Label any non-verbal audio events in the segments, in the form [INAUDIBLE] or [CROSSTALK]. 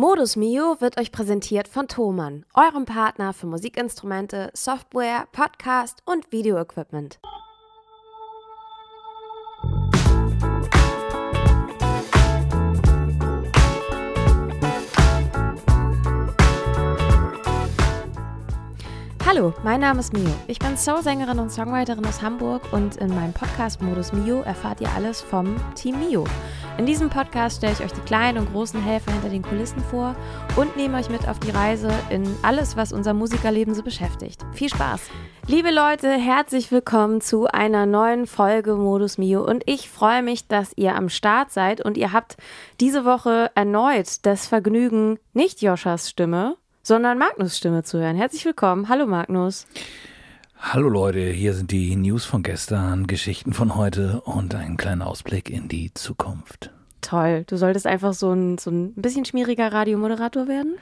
Modus Mio wird euch präsentiert von Thomann, eurem Partner für Musikinstrumente, Software, Podcast und Videoequipment. Hallo, mein Name ist Mio. Ich bin Soul-Sängerin und Songwriterin aus Hamburg und in meinem Podcast Modus Mio erfahrt ihr alles vom Team Mio. In diesem Podcast stelle ich euch die kleinen und großen Helfer hinter den Kulissen vor und nehme euch mit auf die Reise in alles, was unser Musikerleben so beschäftigt. Viel Spaß! Liebe Leute, herzlich willkommen zu einer neuen Folge Modus Mio und ich freue mich, dass ihr am Start seid und ihr habt diese Woche erneut das Vergnügen, nicht Joschas Stimme, sondern Magnus Stimme zu hören. Herzlich willkommen. Hallo Magnus. Hallo Leute, hier sind die News von gestern, Geschichten von heute und ein kleiner Ausblick in die Zukunft. Toll. Du solltest einfach so ein, so ein bisschen schmieriger Radiomoderator werden?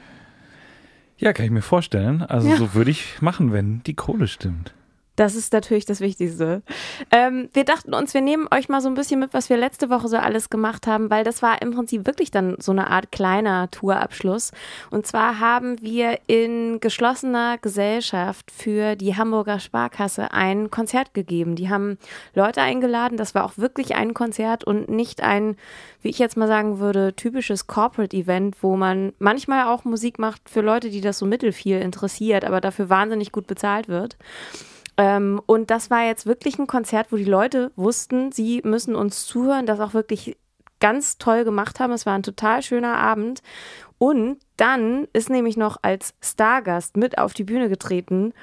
Ja, kann ich mir vorstellen. Also ja. so würde ich machen, wenn die Kohle stimmt. Das ist natürlich das Wichtigste. Ähm, wir dachten uns, wir nehmen euch mal so ein bisschen mit, was wir letzte Woche so alles gemacht haben, weil das war im Prinzip wirklich dann so eine Art kleiner Tourabschluss. Und zwar haben wir in geschlossener Gesellschaft für die Hamburger Sparkasse ein Konzert gegeben. Die haben Leute eingeladen. Das war auch wirklich ein Konzert und nicht ein, wie ich jetzt mal sagen würde, typisches Corporate-Event, wo man manchmal auch Musik macht für Leute, die das so mittelfiel interessiert, aber dafür wahnsinnig gut bezahlt wird. Ähm, und das war jetzt wirklich ein Konzert, wo die Leute wussten, sie müssen uns zuhören, das auch wirklich ganz toll gemacht haben. Es war ein total schöner Abend. Und dann ist nämlich noch als Stargast mit auf die Bühne getreten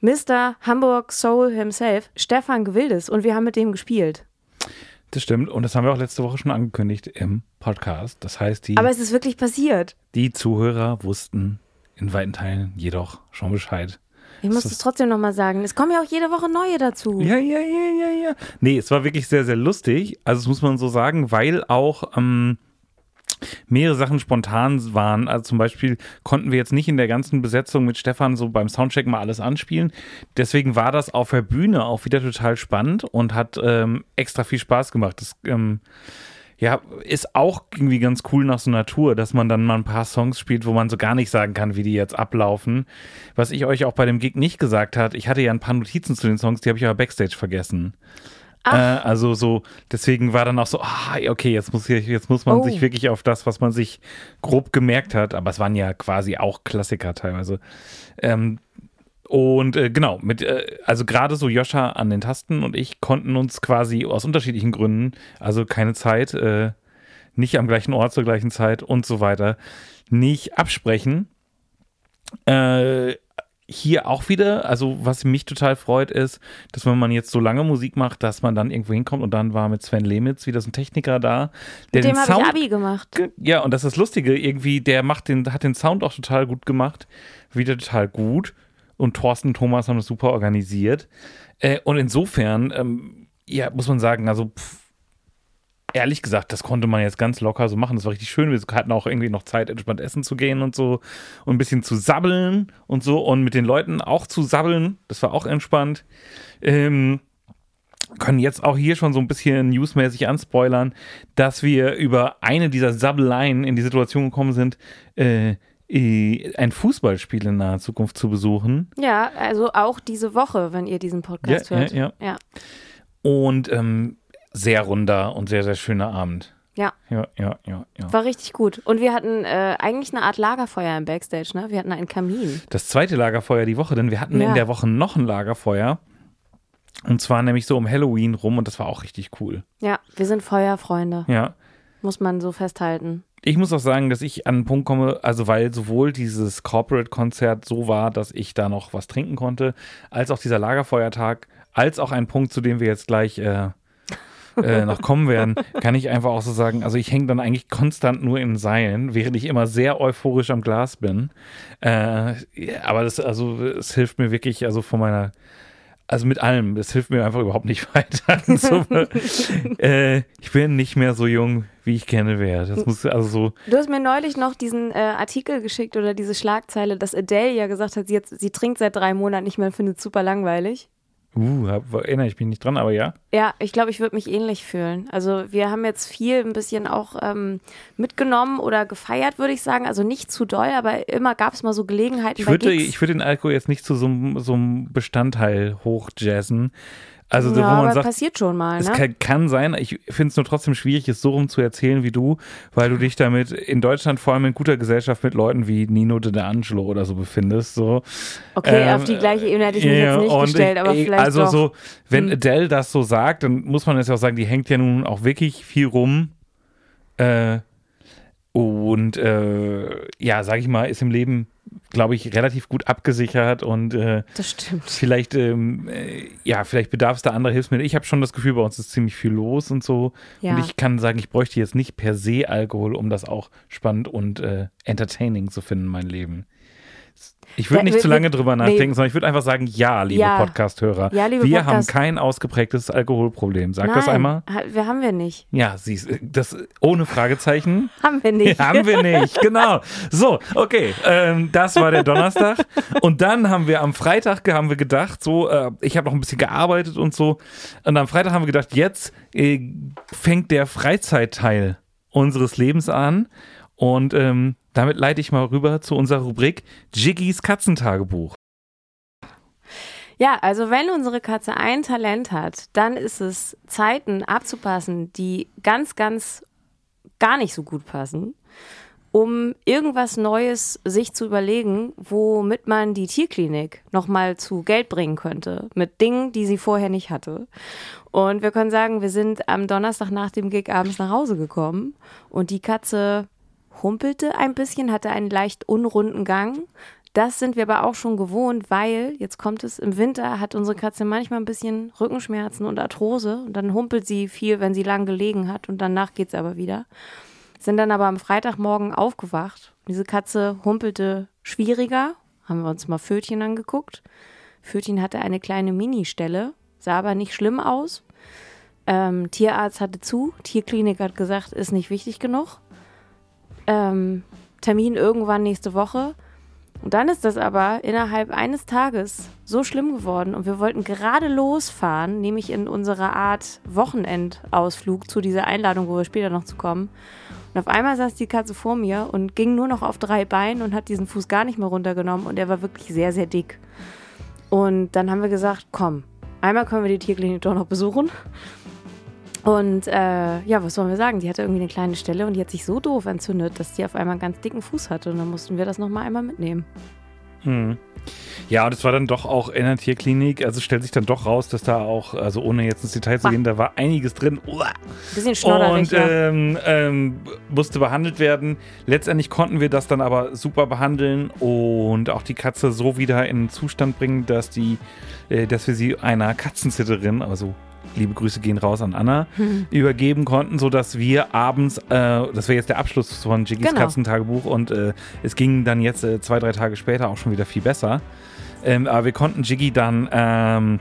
Mr. Hamburg Soul himself, Stefan Gewildes. Und wir haben mit dem gespielt. Das stimmt. Und das haben wir auch letzte Woche schon angekündigt im Podcast. Das heißt, die. Aber es ist wirklich passiert. Die Zuhörer wussten in weiten Teilen jedoch schon Bescheid. Ich muss es trotzdem nochmal sagen. Es kommen ja auch jede Woche neue dazu. Ja, ja, ja, ja, ja. Nee, es war wirklich sehr, sehr lustig. Also, das muss man so sagen, weil auch. Ähm, mehrere Sachen spontan waren. Also zum Beispiel konnten wir jetzt nicht in der ganzen Besetzung mit Stefan so beim Soundcheck mal alles anspielen. Deswegen war das auf der Bühne auch wieder total spannend und hat ähm, extra viel Spaß gemacht. Das ähm, ja, ist auch irgendwie ganz cool nach so einer Tour, dass man dann mal ein paar Songs spielt, wo man so gar nicht sagen kann, wie die jetzt ablaufen. Was ich euch auch bei dem Gig nicht gesagt hat, ich hatte ja ein paar Notizen zu den Songs, die habe ich aber Backstage vergessen. Äh, also so, deswegen war dann auch so, ah, okay, jetzt muss, jetzt muss man oh. sich wirklich auf das, was man sich grob gemerkt hat, aber es waren ja quasi auch Klassiker teilweise. Ähm, und äh, genau, mit, äh, also gerade so Joscha an den Tasten und ich konnten uns quasi aus unterschiedlichen Gründen, also keine Zeit, äh, nicht am gleichen Ort zur gleichen Zeit und so weiter, nicht absprechen. Äh, hier auch wieder, also was mich total freut, ist, dass wenn man jetzt so lange Musik macht, dass man dann irgendwo hinkommt und dann war mit Sven Lemitz wieder so ein Techniker da. Der mit dem habe ich Abi gemacht. Ja, und das ist das Lustige, irgendwie, der macht den, hat den Sound auch total gut gemacht. Wieder total gut und Thorsten und Thomas haben das super organisiert. Äh, und insofern, ähm, ja, muss man sagen, also pff, ehrlich gesagt, das konnte man jetzt ganz locker so machen. Das war richtig schön. Wir hatten auch irgendwie noch Zeit, entspannt essen zu gehen und so und ein bisschen zu sabbeln und so und mit den Leuten auch zu sabbeln. Das war auch entspannt. Ähm, können jetzt auch hier schon so ein bisschen newsmäßig anspoilern, dass wir über eine dieser Sabbeleien in die Situation gekommen sind, äh, ein Fußballspiel in naher Zukunft zu besuchen. Ja, also auch diese Woche, wenn ihr diesen Podcast ja, hört. Ja, ja. ja. Und ähm, sehr runder und sehr, sehr schöner Abend. Ja. Ja, ja, ja, ja. War richtig gut. Und wir hatten äh, eigentlich eine Art Lagerfeuer im Backstage, ne? Wir hatten einen Kamin. Das zweite Lagerfeuer die Woche, denn wir hatten ja. in der Woche noch ein Lagerfeuer. Und zwar nämlich so um Halloween rum und das war auch richtig cool. Ja, wir sind Feuerfreunde. Ja. Muss man so festhalten ich muss auch sagen, dass ich an einen Punkt komme, also weil sowohl dieses Corporate-Konzert so war, dass ich da noch was trinken konnte, als auch dieser Lagerfeuertag, als auch ein Punkt, zu dem wir jetzt gleich äh, äh, [LAUGHS] noch kommen werden, kann ich einfach auch so sagen, also ich hänge dann eigentlich konstant nur in Seilen, während ich immer sehr euphorisch am Glas bin. Äh, aber das, also, es hilft mir wirklich, also von meiner also mit allem, das hilft mir einfach überhaupt nicht [LAUGHS] weiter. so, äh, ich bin nicht mehr so jung, wie ich gerne wäre. Das muss also so. Du hast mir neulich noch diesen äh, Artikel geschickt oder diese Schlagzeile, dass Adele ja gesagt hat, sie, jetzt, sie trinkt seit drei Monaten nicht mehr und findet es super langweilig. Uh, erinnere ich mich nicht dran, aber ja. Ja, ich glaube, ich würde mich ähnlich fühlen. Also wir haben jetzt viel ein bisschen auch ähm, mitgenommen oder gefeiert, würde ich sagen. Also nicht zu doll, aber immer gab es mal so Gelegenheiten. Ich würde, ich würde den Alkohol jetzt nicht zu so, so einem Bestandteil hochjazzen. Also, ja, wo man aber sagt, passiert schon mal, es ne? kann, kann sein. Ich finde es nur trotzdem schwierig, es so rum zu erzählen wie du, weil du dich damit in Deutschland vor allem in guter Gesellschaft mit Leuten wie Nino de Angelo oder so befindest. So. Okay, Ähm, auf die gleiche Ebene hätte ich mich Ja, jetzt nicht gestellt, aber ich, vielleicht Also doch. so, wenn Hm. Adele das so sagt, dann muss man jetzt auch sagen, die hängt ja nun auch wirklich viel rum. Äh, und äh, ja, sag ich mal, ist im Leben, glaube ich, relativ gut abgesichert und äh, das stimmt. vielleicht, ähm, äh, ja, vielleicht bedarf es da anderer Hilfsmittel. Ich habe schon das Gefühl, bei uns ist ziemlich viel los und so. Ja. Und ich kann sagen, ich bräuchte jetzt nicht per se Alkohol, um das auch spannend und äh, entertaining zu finden, mein Leben. Ich würde nicht zu lange drüber nee. nachdenken, sondern ich würde einfach sagen, ja, liebe Ja. Podcast-Hörer. Ja, liebe wir haben Podcast- kein ausgeprägtes Alkoholproblem. Sag Nein, das einmal. Wir haben wir nicht. Ja, siehst das ohne Fragezeichen. [LAUGHS] Haben wir nicht. haben wir nicht, genau. So, okay, ähm, das war der Donnerstag. Und dann haben wir am Freitag haben wir gedacht, so, äh, ich habe noch ein bisschen gearbeitet und so. Und am Freitag haben wir gedacht, jetzt äh, fängt der Freizeitteil unseres Lebens an. Und ähm, damit leite ich mal rüber zu unserer Rubrik Jiggys Katzentagebuch. Ja, also wenn unsere Katze ein Talent hat, dann ist es Zeiten abzupassen, die ganz, ganz gar nicht so gut passen, um irgendwas Neues sich zu überlegen, womit man die Tierklinik nochmal zu Geld bringen könnte, mit Dingen, die sie vorher nicht hatte. Und wir können sagen, wir sind am Donnerstag nach dem Gig abends nach Hause gekommen und die Katze humpelte ein bisschen, hatte einen leicht unrunden Gang. Das sind wir aber auch schon gewohnt, weil, jetzt kommt es, im Winter hat unsere Katze manchmal ein bisschen Rückenschmerzen und Arthrose und dann humpelt sie viel, wenn sie lang gelegen hat und danach geht's aber wieder. Sind dann aber am Freitagmorgen aufgewacht. Diese Katze humpelte schwieriger, haben wir uns mal Fötchen angeguckt. Fötchen hatte eine kleine Ministelle, sah aber nicht schlimm aus. Ähm, Tierarzt hatte zu, Tierklinik hat gesagt, ist nicht wichtig genug. Ähm, Termin irgendwann nächste Woche. Und dann ist das aber innerhalb eines Tages so schlimm geworden und wir wollten gerade losfahren, nämlich in unserer Art Wochenendausflug zu dieser Einladung, wo wir später noch zu kommen. Und auf einmal saß die Katze vor mir und ging nur noch auf drei Beinen und hat diesen Fuß gar nicht mehr runtergenommen und er war wirklich sehr, sehr dick. Und dann haben wir gesagt, komm, einmal können wir die Tierklinik doch noch besuchen. Und äh, ja, was sollen wir sagen? Die hatte irgendwie eine kleine Stelle und die hat sich so doof entzündet, dass die auf einmal einen ganz dicken Fuß hatte. Und dann mussten wir das nochmal einmal mitnehmen. Hm. Ja, und es war dann doch auch in der Tierklinik, also stellt sich dann doch raus, dass da auch, also ohne jetzt ins Detail zu gehen, da war einiges drin. Uah. Bisschen schnodderig, Und ja. ähm, ähm, musste behandelt werden. Letztendlich konnten wir das dann aber super behandeln und auch die Katze so wieder in einen Zustand bringen, dass die, äh, dass wir sie einer Katzensitterin, also liebe Grüße gehen raus an Anna, übergeben konnten, sodass wir abends, äh, das wäre jetzt der Abschluss von Jiggys Genau. Katzentagebuch und äh, es ging dann jetzt äh, zwei, drei Tage später auch schon wieder viel besser. Ähm, aber wir konnten Jiggy dann ähm,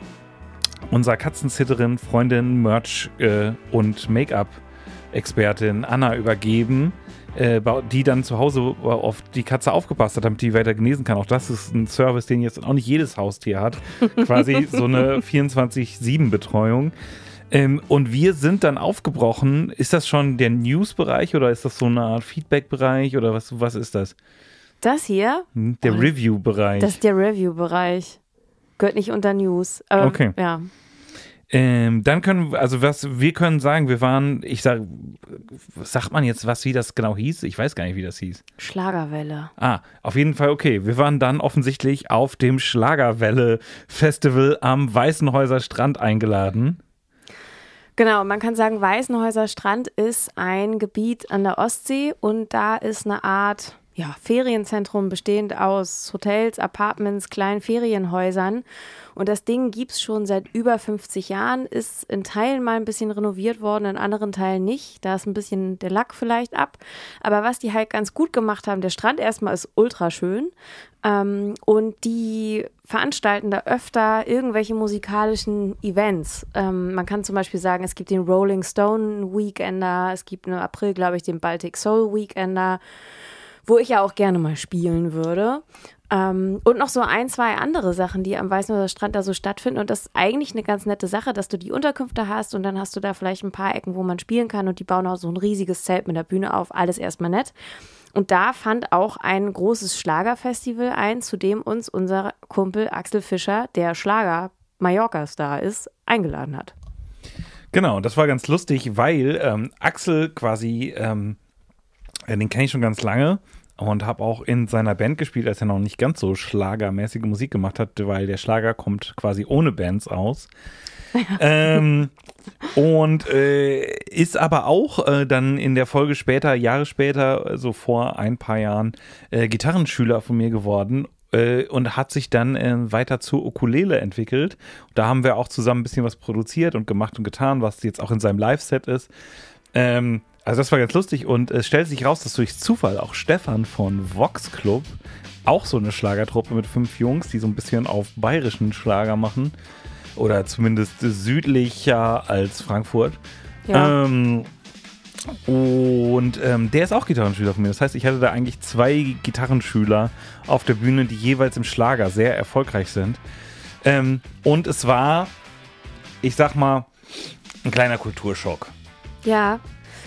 unserer Katzensitterin, Freundin, Merch äh, und Make-up-Expertin Anna übergeben, äh, die dann zu Hause auf die Katze aufgepasst hat, damit die weiter genesen kann. Auch das ist ein Service, den jetzt auch nicht jedes Haustier hat. [LAUGHS] Quasi so eine 24-7-Betreuung. Ähm, und wir sind dann aufgebrochen. Ist das schon der News-Bereich oder ist das so eine Art Feedback-Bereich oder was, was ist das? Das hier, Hm, Der Oh, Review-Bereich. das ist der Review-Bereich. Gehört nicht unter News. Aber, Okay. Ja. Ähm, dann können wir, also was, wir können sagen, wir waren, ich sag, sagt man jetzt was, wie das genau hieß? Ich weiß gar nicht, wie das hieß. Schlagerwelle. Ah, auf jeden Fall okay. Wir waren dann offensichtlich auf dem Schlagerwelle-Festival am Weißenhäuser Strand eingeladen. Genau, man kann sagen, Weißenhäuser Strand ist ein Gebiet an der Ostsee und da ist eine Art ja, Ferienzentrum bestehend aus Hotels, Apartments, kleinen Ferienhäusern. Und das Ding gibt's schon seit über 50 Jahren, ist in Teilen mal ein bisschen renoviert worden, in anderen Teilen nicht. Da ist ein bisschen der Lack vielleicht ab. Aber was die halt ganz gut gemacht haben, der Strand erstmal ist ultra schön. Ähm, und die veranstalten da öfter irgendwelche musikalischen Events. Ähm, man kann zum Beispiel sagen, es gibt den Rolling Stone Weekender, es gibt im April, glaube ich, den Baltic Soul Weekender, wo ich ja auch gerne mal spielen würde. Ähm, und noch so ein, zwei andere Sachen, die am Weißenhäuser Strand da so stattfinden. Und das ist eigentlich eine ganz nette Sache, dass du die Unterkünfte hast und dann hast du da vielleicht ein paar Ecken, wo man spielen kann und die bauen auch so ein riesiges Zelt mit der Bühne auf. Alles erstmal nett. Und da fand auch ein großes Schlagerfestival ein, zu dem uns unser Kumpel Axel Fischer, der Schlager Mallorca-Star ist, eingeladen hat. Genau, das war ganz lustig, weil ähm, Axel quasi, ähm, den kenne ich schon ganz lange und habe auch in seiner Band gespielt, als er noch nicht ganz so schlagermäßige Musik gemacht hat, weil der Schlager kommt quasi ohne Bands aus. ähm, und äh, ist aber auch äh, dann in der Folge später, Jahre später, so also vor ein paar Jahren, äh, Gitarrenschüler von mir geworden äh, und hat sich dann äh, weiter zur Ukulele entwickelt. Da haben wir auch zusammen ein bisschen was produziert und gemacht und getan, was jetzt auch in seinem Live-Set ist. Ähm, also das war ganz lustig und es stellt sich raus, dass durch Zufall auch Stefan von Vox Club, auch so eine Schlagertruppe mit fünf Jungs, die so ein bisschen auf bayerischen Schlager machen oder zumindest südlicher als Frankfurt. Ja. Ähm, und ähm, der ist auch Gitarrenschüler von mir. Das heißt, ich hatte da eigentlich zwei Gitarrenschüler auf der Bühne, die jeweils im Schlager sehr erfolgreich sind. Ähm, und es war, ich sag mal, ein kleiner Kulturschock. Ja,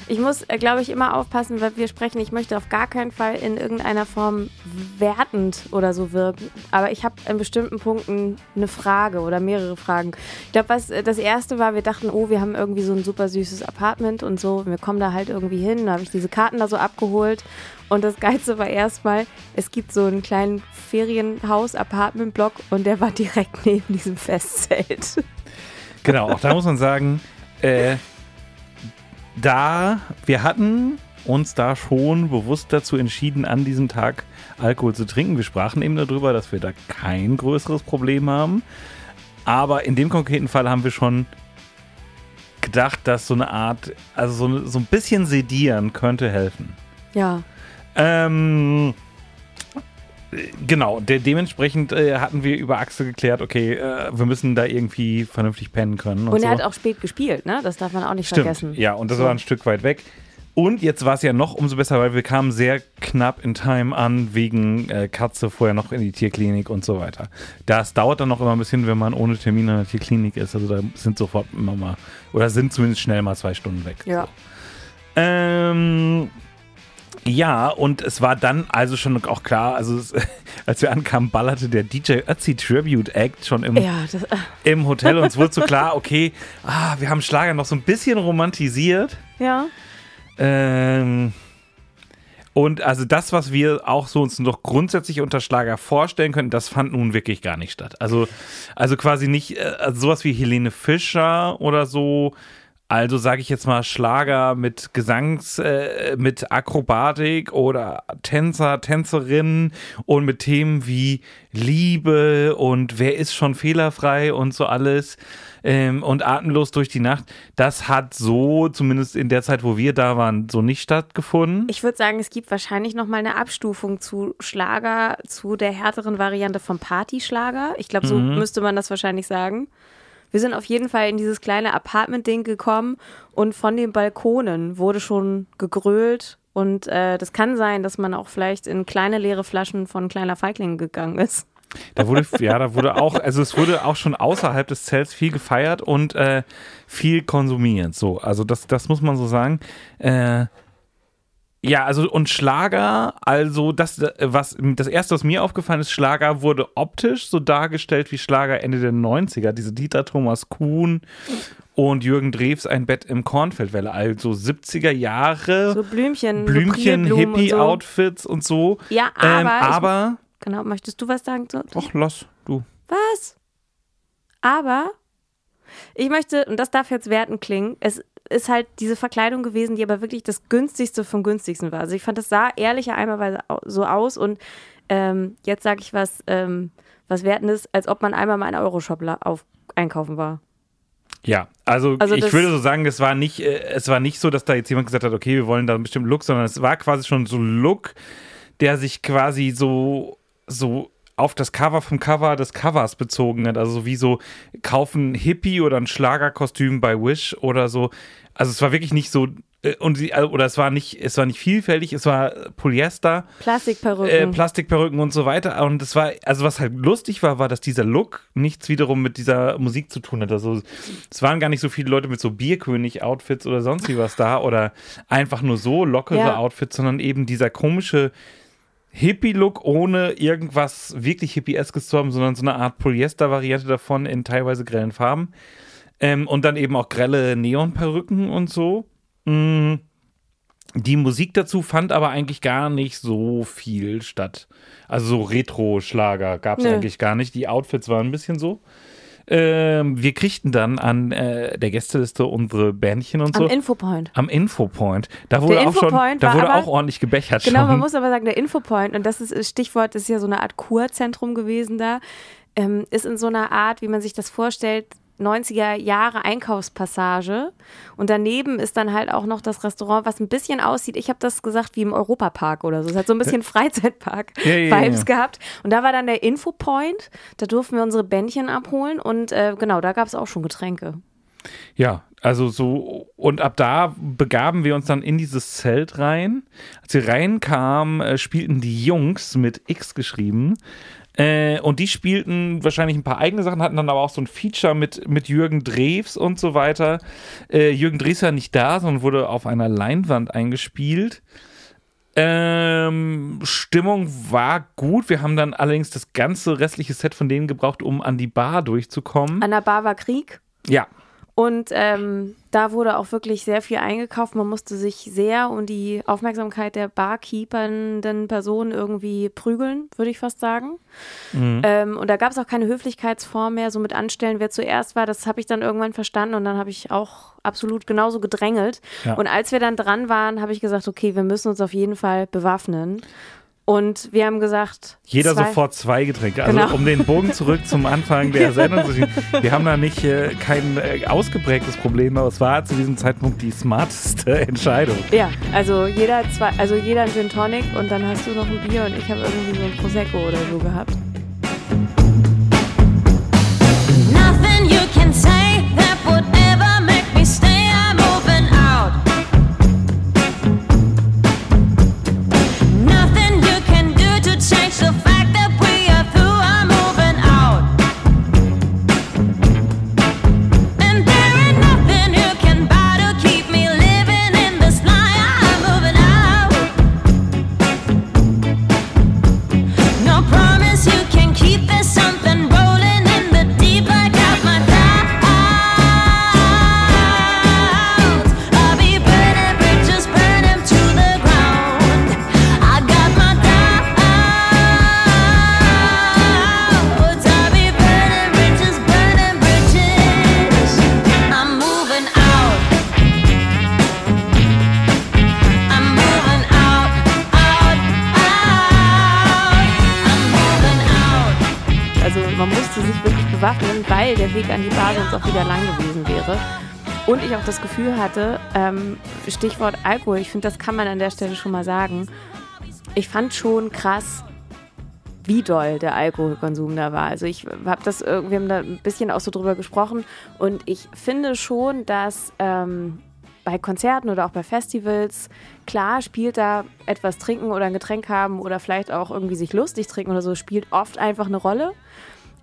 ich muss, äh, glaube ich, immer aufpassen, weil wir sprechen. Ich möchte auf gar keinen Fall in irgendeiner Form wertend oder so wirken. Aber ich habe in bestimmten Punkten eine Frage oder mehrere Fragen. Ich glaube, was äh, das erste war, wir dachten, oh, wir haben irgendwie so ein super süßes Apartment und so. Wir kommen da halt irgendwie hin. Da habe ich diese Karten da so abgeholt. Und das Geilste war erstmal, es gibt so einen kleinen Ferienhaus-Apartment-Block und der war [LAUGHS] direkt neben diesem Festzelt. Genau, auch da muss man sagen, äh, da wir hatten uns da schon bewusst dazu entschieden, an diesem Tag Alkohol zu trinken. Wir sprachen eben darüber, dass wir da kein größeres Problem haben. Aber in dem konkreten Fall haben wir schon gedacht, dass so eine Art, also so, so ein bisschen sedieren könnte helfen. Ja. Ähm, genau, de dementsprechend äh, hatten wir über Axel geklärt, okay, äh, wir müssen da irgendwie vernünftig pennen können. Und, und er so. hat auch spät gespielt, ne? Das darf man auch nicht Stimmt. vergessen. Ja, und das so. war ein Stück weit weg. Und jetzt war es ja noch umso besser, weil wir kamen sehr knapp in Time an, wegen äh, Katze vorher noch in die Tierklinik und so weiter. Das dauert dann noch immer ein bisschen, wenn man ohne Termin in der Tierklinik ist. Also da sind sofort immer mal, oder sind zumindest schnell mal zwei Stunden weg. Ja. So. Ähm, ja, und es war dann also schon auch klar, also es, [LAUGHS] als wir ankamen, ballerte der DJ Ötzi Tribute Act schon im, ja, das, äh. im Hotel und es wurde so [LAUGHS] klar, okay, ah, wir haben Schlager noch so ein bisschen romantisiert. Ja. Ähm, und also das, was wir auch so uns noch grundsätzlich unter Schlager vorstellen könnten, das fand nun wirklich gar nicht statt. Also, also quasi nicht, äh, also sowas wie Helene Fischer oder so, also sage ich jetzt mal Schlager mit Gesangs, äh, mit Akrobatik oder Tänzer, Tänzerinnen und mit Themen wie Liebe und wer ist schon fehlerfrei und so alles ähm, und atemlos durch die Nacht. Das hat so, zumindest in der Zeit, wo wir da waren, so nicht stattgefunden. Ich würde sagen, es gibt wahrscheinlich noch mal eine Abstufung zu Schlager, zu der härteren Variante vom Partyschlager. Ich glaube, so mhm. müsste man das wahrscheinlich sagen. Wir sind auf jeden Fall in dieses kleine Apartment-Ding gekommen und von den Balkonen wurde schon gegrölt. Und äh, das kann sein, dass man auch vielleicht in kleine leere Flaschen von kleiner Feigling gegangen ist. Da wurde, ja, da wurde auch, also es wurde auch schon außerhalb des Zelts viel gefeiert und äh, viel konsumiert. So, also das, das muss man so sagen. Äh, ja, also und Schlager, also das, was das erste, was mir aufgefallen ist, Schlager wurde optisch so dargestellt wie Schlager Ende der 90er. Diese Dieter Thomas Kuhn und Jürgen Drews ein Bett im Kornfeldwelle, also 70er Jahre. So Blümchen, Blümchen, so Hippie-Outfits und, so. und so. Ja, aber. Ähm, aber ich, genau, möchtest du was sagen? Ach, lass, du. Was? Aber ich möchte, und das darf jetzt werten klingen, es ist halt diese Verkleidung gewesen, die aber wirklich das günstigste vom günstigsten war. Also ich fand, das sah ehrlicher einmal so aus und ähm, jetzt sage ich was, ähm, was wertendes, als ob man einmal mal in Euroshop auf einkaufen war. Ja, also, also ich würde so sagen, es war nicht, äh, es war nicht so, dass da jetzt jemand gesagt hat, okay, wir wollen da einen bestimmten Look, sondern es war quasi schon so ein Look, der sich quasi so, so auf das Cover vom Cover des Covers bezogen hat. Also wie so kaufen Hippie oder ein Schlagerkostüm bei Wish oder so. Also es war wirklich nicht so äh, und sie, also, oder es war nicht, es war nicht vielfältig, es war Polyester, Plastikperücken. äh, Plastikperücken und so weiter. Und es war, also was halt lustig war, war, dass dieser Look nichts wiederum mit dieser Musik zu tun hat. Also es waren gar nicht so viele Leute mit so Bierkönig-Outfits oder sonst wie was da oder einfach nur so lockere Ja. Outfits, sondern eben dieser komische Hippie-Look ohne irgendwas wirklich Hippie-eskes zu haben, sondern so eine Art Polyester-Variante davon in teilweise grellen Farben. Ähm, und dann eben auch grelle Neonperücken und so. Mm. Die Musik dazu fand aber eigentlich gar nicht so viel statt. Also so Retro-Schlager gab es Nö. eigentlich gar nicht. Die Outfits waren ein bisschen so. Ähm, wir kriegten dann an äh, der Gästeliste unsere Bändchen und Am so. Infopoint. Am Infopoint. Da wurde Der auch schon, Infopoint da war wurde aber- auch ordentlich gebechert Genau, schon. man muss aber sagen, der Infopoint, und das ist das Stichwort, das ist ja so eine Art Kurzentrum gewesen da, ähm, ist in so einer Art, wie man sich das vorstellt, 90er Jahre Einkaufspassage. Und daneben ist dann halt auch noch das Restaurant, was ein bisschen aussieht, ich habe das gesagt, wie im Europapark oder so. Es hat so ein bisschen Freizeitpark-Vibes Ja, ja, ja, gehabt. Und da war dann der Infopoint, da durften wir unsere Bändchen abholen und äh, genau, da gab es auch schon Getränke. Ja, also so, und ab da begaben wir uns dann in dieses Zelt rein. Als wir reinkamen, äh, spielten die Jungs mit X geschrieben. Äh, und die spielten wahrscheinlich ein paar eigene Sachen, hatten dann aber auch so ein Feature mit, mit Jürgen Drews und so weiter. Äh, Jürgen Drews war nicht da, sondern wurde auf einer Leinwand eingespielt. Ähm, Stimmung war gut. Wir haben dann allerdings das ganze restliche Set von denen gebraucht, um an die Bar durchzukommen. An der Bar war Krieg. Ja, Und ähm, da wurde auch wirklich sehr viel eingekauft. Man musste sich sehr um die Aufmerksamkeit der barkeepernden Personen irgendwie prügeln, würde ich fast sagen. Ähm, und da gab es auch keine Höflichkeitsform mehr, so mit Anstellen, wer zuerst war. Das habe ich dann irgendwann verstanden und dann habe ich auch absolut genauso gedrängelt. Ja. Und als wir dann dran waren, habe ich gesagt, okay, wir müssen uns auf jeden Fall bewaffnen. Und wir haben gesagt, Jeder zwei, sofort zwei Getränke. Also Genau. um den Bogen zurück zum Anfang der [LAUGHS] Sendung zu schieben. Wir haben da nicht äh, kein äh, ausgeprägtes Problem, aber es war zu diesem Zeitpunkt die smarteste [LAUGHS] Entscheidung. Ja, also jeder zwei, also jeder ein Gin Tonic und dann hast du noch ein Bier und ich habe irgendwie so ein Prosecco oder so gehabt. Nothing you can say that would ever make me stay. I'm moving out. Musste sich wirklich bewaffnen, weil der Weg an die Bar sonst auch wieder lang gewesen wäre. Und ich auch das Gefühl hatte, ähm, Stichwort Alkohol, ich finde, das kann man an der Stelle schon mal sagen. Ich fand schon krass, wie doll der Alkoholkonsum da war. Also ich habe das, irgendwie- wir haben da ein bisschen auch so drüber gesprochen und ich finde schon, dass ähm, bei Konzerten oder auch bei Festivals, klar spielt da etwas trinken oder ein Getränk haben oder vielleicht auch irgendwie sich lustig trinken oder so, spielt oft einfach eine Rolle.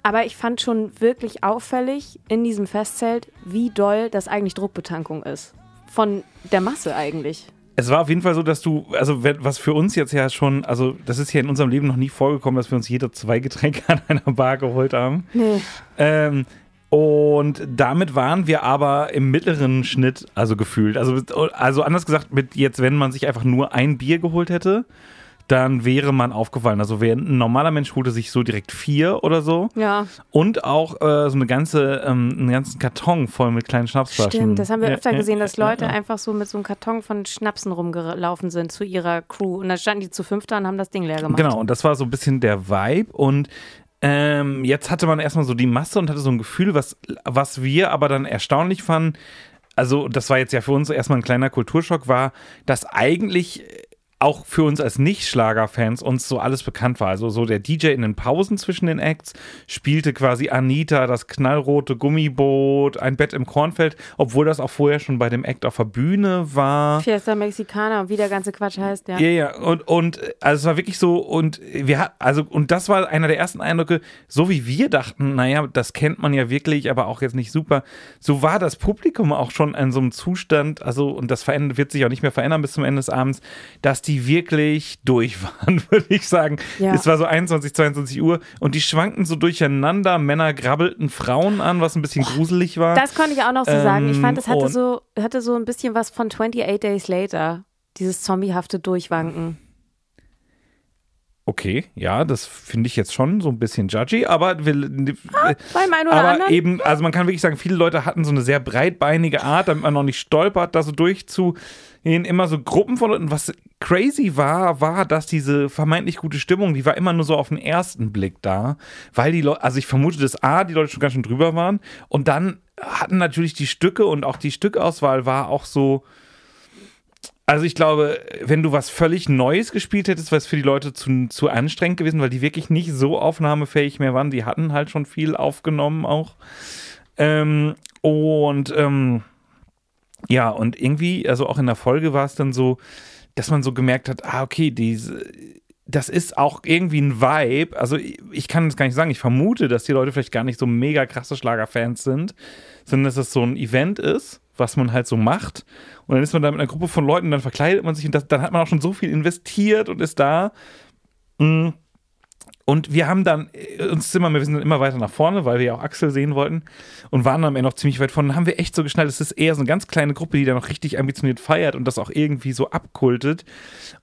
Aber ich fand schon wirklich auffällig in diesem Festzelt, wie doll das eigentlich Druckbetankung ist. Von der Masse eigentlich. Es war auf jeden Fall so, dass du, also was für uns jetzt ja schon, also das ist ja in unserem Leben noch nie vorgekommen, dass wir uns jeder zwei Getränke [LAUGHS] an einer Bar geholt haben. Nee. Ähm, und damit waren wir aber im mittleren Schnitt, also gefühlt. Also, also anders gesagt, mit jetzt, wenn man sich einfach nur ein Bier geholt hätte, dann wäre man aufgefallen. Also wer, ein normaler Mensch holte sich so direkt vier oder so. Ja, Und auch äh, so eine ganze, ähm, einen ganzen Karton voll mit kleinen Schnapsflaschen. stimmt. Das haben wir Ja, öfter ja, gesehen, dass ja, Leute ja. einfach so mit so einem Karton von Schnapsen rumgelaufen sind zu ihrer Crew. Und dann standen die zu fünft da und haben das Ding leer gemacht. Genau, und das war so ein bisschen der Vibe. Und ähm, jetzt hatte man erstmal so die Masse und hatte so ein Gefühl, was, was wir aber dann erstaunlich fanden. Also, das war jetzt ja für uns erstmal ein kleiner Kulturschock, war, dass eigentlich auch für uns als Nicht-Schlager-Fans uns so alles bekannt war. Also so der DJ in den Pausen zwischen den Acts spielte quasi Anita, das knallrote Gummiboot, ein Bett im Kornfeld, obwohl das auch vorher schon bei dem Act auf der Bühne war. Fiesta Mexicana, wie der ganze Quatsch heißt, ja. Ja, ja, und, und also es war wirklich so, und wir hat, also, und das war einer der ersten Eindrücke, so wie wir dachten, naja, das kennt man ja wirklich, aber auch jetzt nicht super. So war das Publikum auch schon in so einem Zustand, also, und das wird sich auch nicht mehr verändern bis zum Ende des Abends, dass die wirklich durch waren, [LAUGHS] würde ich sagen. Ja. Es war so 21, 22 Uhr und die schwankten so durcheinander, Männer grabbelten Frauen an, was ein bisschen gruselig war. Das konnte ich auch noch so sagen. Ich fand, es hatte und- so, hatte so ein bisschen was von 28 Days Later. Dieses zombiehafte Durchwanken. Okay, ja, das finde ich jetzt schon so ein bisschen judgy, aber will, Beim einen oder aber anderen. eben, also man kann wirklich sagen, viele Leute hatten so eine sehr breitbeinige Art, damit man noch nicht stolpert, da so durchzugehen. Immer so Gruppen von Leuten. Was crazy war, war, dass diese vermeintlich gute Stimmung, die war immer nur so auf den ersten Blick da, weil die Leute, also ich vermute, dass A, die Leute schon ganz schön drüber waren und dann hatten natürlich die Stücke und auch die Stückauswahl war auch so, also ich glaube, wenn du was völlig Neues gespielt hättest, wäre es für die Leute zu, zu anstrengend gewesen, weil die wirklich nicht so aufnahmefähig mehr waren. Die hatten halt schon viel aufgenommen auch. Ähm, und ähm, ja, und irgendwie, also auch in der Folge war es dann so, dass man so gemerkt hat, ah, okay, diese, das ist auch irgendwie ein Vibe. Also ich, kann es gar nicht sagen. Ich vermute, dass die Leute vielleicht gar nicht so mega krasse Schlagerfans sind, sondern dass es so ein Event ist, was man halt so macht. Und dann ist man da mit einer Gruppe von Leuten, dann verkleidet man sich und das, dann hat man auch schon so viel investiert und ist da. Mm. Und wir haben dann äh, uns immer, wir sind dann immer weiter nach vorne, weil wir ja auch Axel sehen wollten und waren dann am Ende noch ziemlich weit vorne. Dann haben wir echt so geschnallt, es ist eher so eine ganz kleine Gruppe, die da noch richtig ambitioniert feiert und das auch irgendwie so abkultet.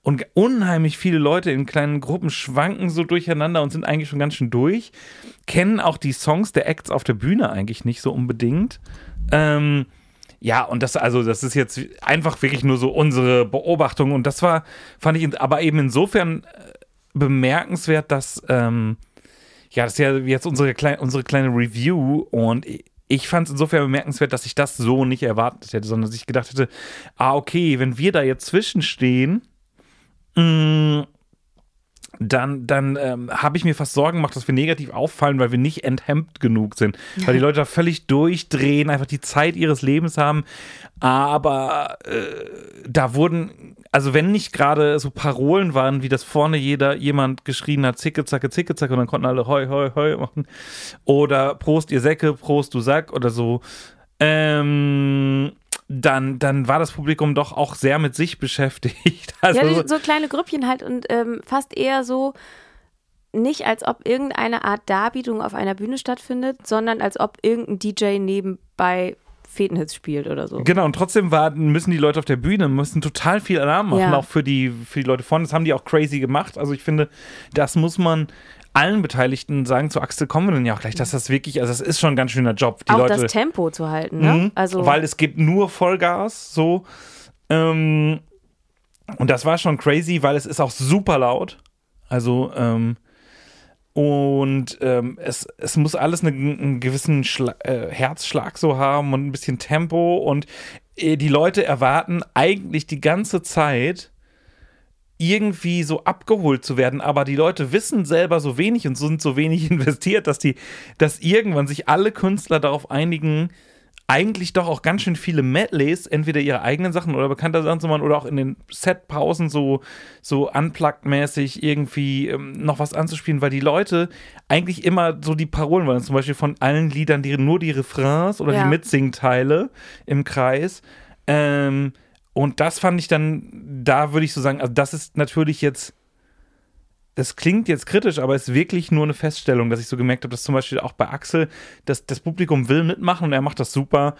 Und unheimlich viele Leute in kleinen Gruppen schwanken so durcheinander und sind eigentlich schon ganz schön durch. Kennen auch die Songs der Acts auf der Bühne eigentlich nicht so unbedingt. Ähm, ja, und das, also, das ist jetzt einfach wirklich nur so unsere Beobachtung. Und das war, fand ich, aber eben insofern äh, bemerkenswert, dass, ähm, ja, das ist ja jetzt unsere, klein, unsere kleine Review und ich- fand es insofern bemerkenswert, dass ich das so nicht erwartet hätte, sondern dass ich gedacht hätte, ah, okay, wenn wir da jetzt zwischenstehen, mh, dann, dann ähm, habe ich mir fast Sorgen gemacht, dass wir negativ auffallen, weil wir nicht enthemmt genug sind. Weil die Leute da völlig durchdrehen, einfach die Zeit ihres Lebens haben. Aber äh, da wurden, also wenn nicht gerade so Parolen waren, wie das vorne jeder jemand geschrien hat, zicke, zacke, zicke, zacke, und dann konnten alle hoi, hoi, hoi machen. Oder Prost, ihr Säcke, Prost, du Sack oder so. Ähm, dann, dann war das Publikum doch auch sehr mit sich beschäftigt. [LAUGHS] Also, Ja, so kleine Grüppchen halt und ähm, fast eher so nicht als ob irgendeine Art Darbietung auf einer Bühne stattfindet, sondern als ob irgendein DJ nebenbei Fetenhits spielt oder so. Genau, und trotzdem war, müssen die Leute auf der Bühne, müssen total viel Alarm machen, Ja. auch für die, für die Leute vorne. Das haben die auch crazy gemacht. Also ich finde, das muss man allen Beteiligten sagen. Zu Axel kommen wir dann ja auch gleich, dass das wirklich, also das ist schon ein ganz schöner Job. Die Auch Leute, das Tempo zu halten, ne? Mhm, Also weil es gibt nur Vollgas, so. Ähm, und das war schon crazy, weil es ist auch super laut. Also, ähm, und ähm, es, es muss alles einen, einen gewissen Schla äh, Herzschlag so haben und ein bisschen Tempo. Und äh, die Leute erwarten eigentlich die ganze Zeit, irgendwie so abgeholt zu werden, aber die Leute wissen selber so wenig und sind so wenig [LAUGHS] investiert, dass die, dass irgendwann sich alle Künstler darauf einigen, eigentlich doch auch ganz schön viele Medleys, entweder ihre eigenen Sachen oder bekannte Sachen zu machen oder auch in den Setpausen so, so unplugged-mäßig irgendwie ähm, noch was anzuspielen, weil die Leute eigentlich immer so die Parolen wollen, zum Beispiel von allen Liedern die, nur die Refrains oder Ja. die Mitsingteile im Kreis. Ähm, und das fand ich dann, da würde ich so sagen, also das ist natürlich jetzt, das klingt jetzt kritisch, aber ist wirklich nur eine Feststellung, dass ich so gemerkt habe, dass zum Beispiel auch bei Axel, dass das Publikum will mitmachen und er macht das super.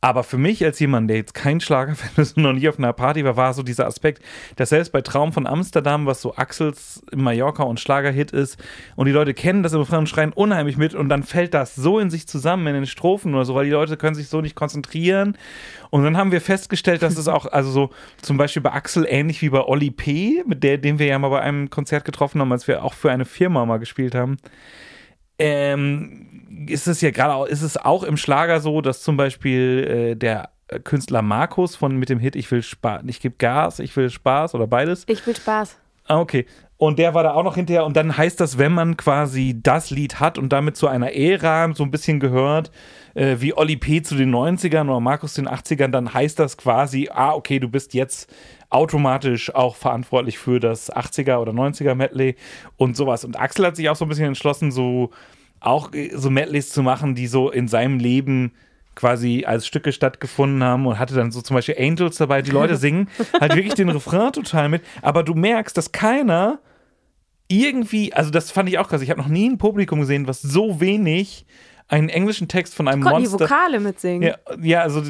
Aber für mich als jemand, der jetzt kein Schlagerfan [LAUGHS] ist und noch nie auf einer Party war, war so dieser Aspekt, dass selbst bei Traum von Amsterdam, was so Axels Mallorca und Schlagerhit ist, und die Leute kennen das im Refrain und schreien unheimlich mit und dann fällt das so in sich zusammen in den Strophen oder so, weil die Leute können sich so nicht konzentrieren. Und dann haben wir festgestellt, dass es auch, [LAUGHS] also so zum Beispiel bei Axel ähnlich wie bei Olli P., mit der, den wir ja mal bei einem Konzert getroffen haben, als wir auch für eine Firma mal gespielt haben, ähm, ist es ja gerade auch, ist es auch im Schlager so, dass zum Beispiel äh, der äh, Künstler Markus von mit dem Hit Ich will Spaß, ich gebe Gas, ich will Spaß oder beides. Ich will Spaß. Ah, okay. Und der war da auch noch hinterher. Und dann heißt das, wenn man quasi das Lied hat und damit zu einer Ära so ein bisschen gehört, äh, wie Oli P. zu den 90ern oder Markus den 80ern, dann heißt das quasi, ah, okay, du bist jetzt automatisch auch verantwortlich für das 80er oder 90er Medley und sowas. Und Axel hat sich auch so ein bisschen entschlossen, so auch äh, so Medleys zu machen, die so in seinem Leben quasi als Stücke stattgefunden haben und hatte dann so zum Beispiel Angels dabei. Die Leute [LAUGHS] singen halt wirklich den Refrain total mit, aber du merkst, dass keiner irgendwie, also das fand ich auch krass. Ich habe noch nie ein Publikum gesehen, was so wenig einen englischen Text von einem die Monster. Vokale mitsingen. Ja, ja also,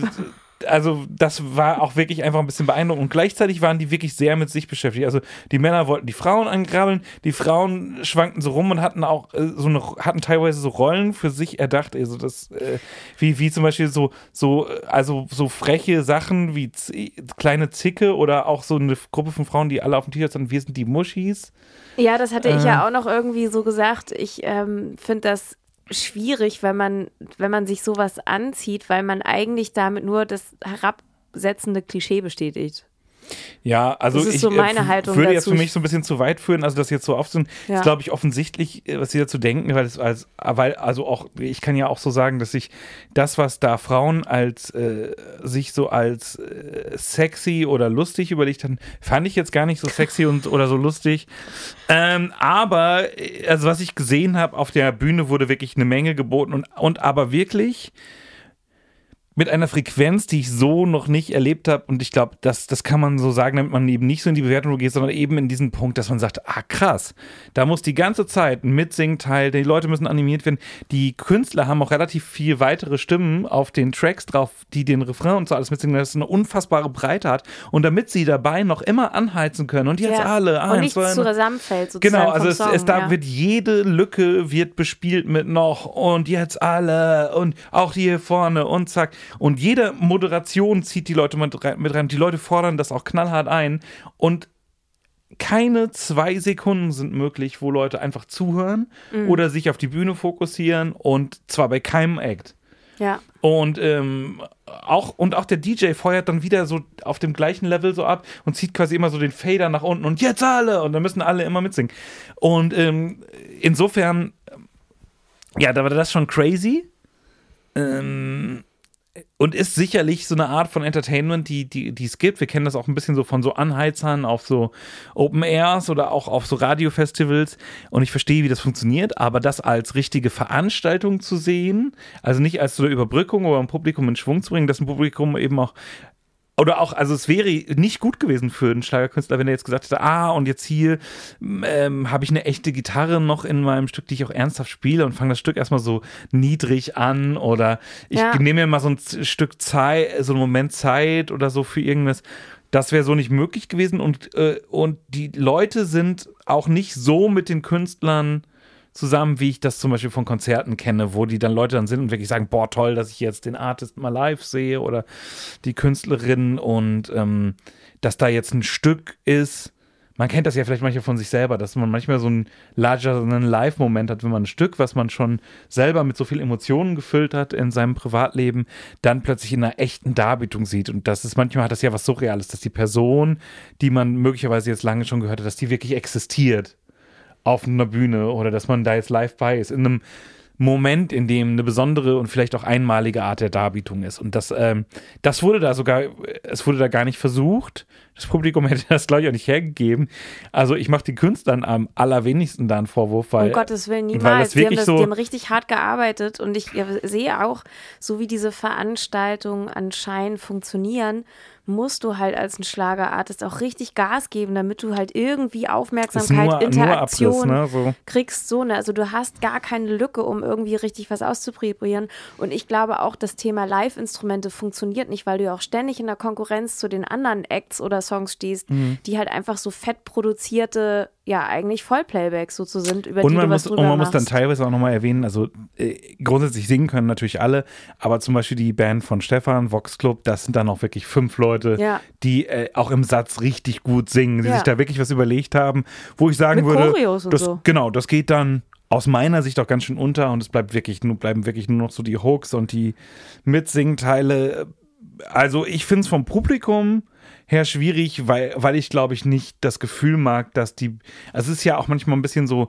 also das war auch wirklich einfach ein bisschen beeindruckend. Und gleichzeitig waren die wirklich sehr mit sich beschäftigt. Also die Männer wollten die Frauen angrabbeln, die Frauen schwankten so rum und hatten auch äh, so eine, hatten teilweise so Rollen für sich erdacht. Also das, äh, wie, wie zum Beispiel so, so, äh, also so freche Sachen wie kleine Zicke oder auch so eine Gruppe von Frauen, die alle auf dem T-Shirt sind, wir sind die Muschis. Ja, das hatte ich Äh. ja auch noch irgendwie so gesagt. Ich ähm, finde das schwierig, wenn man, wenn man sich sowas anzieht, weil man eigentlich damit nur das herabsetzende Klischee bestätigt. Ja, also Das ist ich so meine äh, Haltung würde jetzt dazu. für mich so ein bisschen zu weit führen, also das jetzt so sind, Ja. ist glaube ich offensichtlich, äh, was sie dazu denken, weil es als, weil also auch, ich kann ja auch so sagen, dass sich das, was da Frauen als äh, sich so als äh, sexy oder lustig überlegt haben, fand ich jetzt gar nicht so sexy und oder so lustig. Ähm, aber äh, also was ich gesehen habe auf der Bühne wurde wirklich eine Menge geboten und, und aber wirklich mit einer Frequenz, die ich so noch nicht erlebt habe. Und ich glaube, das, das kann man so sagen, damit man eben nicht so in die Bewertung geht, sondern eben in diesen Punkt, dass man sagt, ah krass, da muss die ganze Zeit ein Mitsingteil, die Leute müssen animiert werden. Die Künstler haben auch relativ viel weitere Stimmen auf den Tracks drauf, die den Refrain und so alles mitsingen, dass es eine unfassbare Breite hat. Und damit sie dabei noch immer anheizen können und jetzt Ja. alle, Und eins, nichts zwei, zusammenfällt sozusagen Genau, also es, Song, es da ja. wird jede Lücke wird bespielt mit noch und jetzt alle und auch die hier vorne und zack. Und jede Moderation zieht die Leute mit rein. Die Leute fordern das auch knallhart ein und keine zwei Sekunden sind möglich, wo Leute einfach zuhören Mhm. oder sich auf die Bühne fokussieren und zwar bei keinem Act. Ja. Und ähm, auch, und auch der DJ feuert dann wieder so auf dem gleichen Level so ab und zieht quasi immer so den Fader nach unten und jetzt alle und dann müssen alle immer mitsingen. Und ähm, insofern, ja, da war das schon crazy. Ähm, und ist sicherlich so eine Art von Entertainment, die, die, die es gibt. Wir kennen das auch ein bisschen so von so Anheizern auf so Open Airs oder auch auf so Radiofestivals. Und ich verstehe, wie das funktioniert, aber das als richtige Veranstaltung zu sehen, also nicht als so eine Überbrückung oder ein Publikum in Schwung zu bringen, dass ein Publikum eben auch oder auch, also es wäre nicht gut gewesen für einen Schlagerkünstler, wenn er jetzt gesagt hätte, ah, und jetzt hier ähm, habe ich eine echte Gitarre noch in meinem Stück, die ich auch ernsthaft spiele und fange das Stück erstmal so niedrig an oder ich Ja. nehme mir mal so ein Stück Zeit, so einen Moment Zeit oder so für irgendwas. Das wäre so nicht möglich gewesen und, äh, und die Leute sind auch nicht so mit den Künstlern zusammen, wie ich das zum Beispiel von Konzerten kenne, wo die dann Leute dann sind und wirklich sagen, boah, toll, dass ich jetzt den Artist mal live sehe oder die Künstlerin und ähm, dass da jetzt ein Stück ist. Man kennt das ja vielleicht manchmal von sich selber, dass man manchmal so ein larger einen Live-Moment hat, wenn man ein Stück, was man schon selber mit so viel Emotionen gefüllt hat in seinem Privatleben, dann plötzlich in einer echten Darbietung sieht. Und das ist manchmal hat das ja was Surreales, dass die Person, die man möglicherweise jetzt lange schon gehört hat, dass die wirklich existiert auf einer Bühne oder dass man da jetzt live bei ist, in einem Moment, in dem eine besondere und vielleicht auch einmalige Art der Darbietung ist. Und das, ähm, das wurde da sogar, es wurde da gar nicht versucht. Das Publikum [LAUGHS] hätte das, glaube ich, auch nicht hergegeben. Also ich mache den Künstlern am allerwenigsten da einen Vorwurf, weil Um Gottes Willen, weil niemals. das Die haben, das, so- die haben richtig hart gearbeitet und ich sehe auch, so wie diese Veranstaltungen anscheinend funktionieren, musst du halt als ein Schlagerartist auch richtig Gas geben, damit du halt irgendwie Aufmerksamkeit, nur, nur Interaktion Abriss, ne? So. kriegst. So, ne? Also du hast gar keine Lücke, um irgendwie richtig was auszuprobieren. Und ich glaube auch, das Thema Live-Instrumente funktioniert nicht, weil du ja auch ständig in der Konkurrenz zu den anderen Acts oder Songs stehst, Mhm. die halt einfach so fett produzierte, ja eigentlich Vollplaybacks so zu sind, über Und die man, du was muss, und drüber man muss dann machst. teilweise auch nochmal erwähnen, also äh, grundsätzlich singen können natürlich alle, aber zum Beispiel die Band von Stefan, Vox Club, das sind dann auch wirklich fünf Leute, Ja. die äh, auch im Satz richtig gut singen, die Ja. sich da wirklich was überlegt haben, wo ich sagen Mit würde, Choreos und das, so. genau, das geht dann aus meiner Sicht auch ganz schön unter und es bleibt wirklich nur, bleiben wirklich nur noch so die Hooks und die Mitsingteile. also ich finde es vom Publikum her schwierig, weil, weil ich glaube ich nicht das Gefühl mag, dass die, also es ist ja auch manchmal ein bisschen so,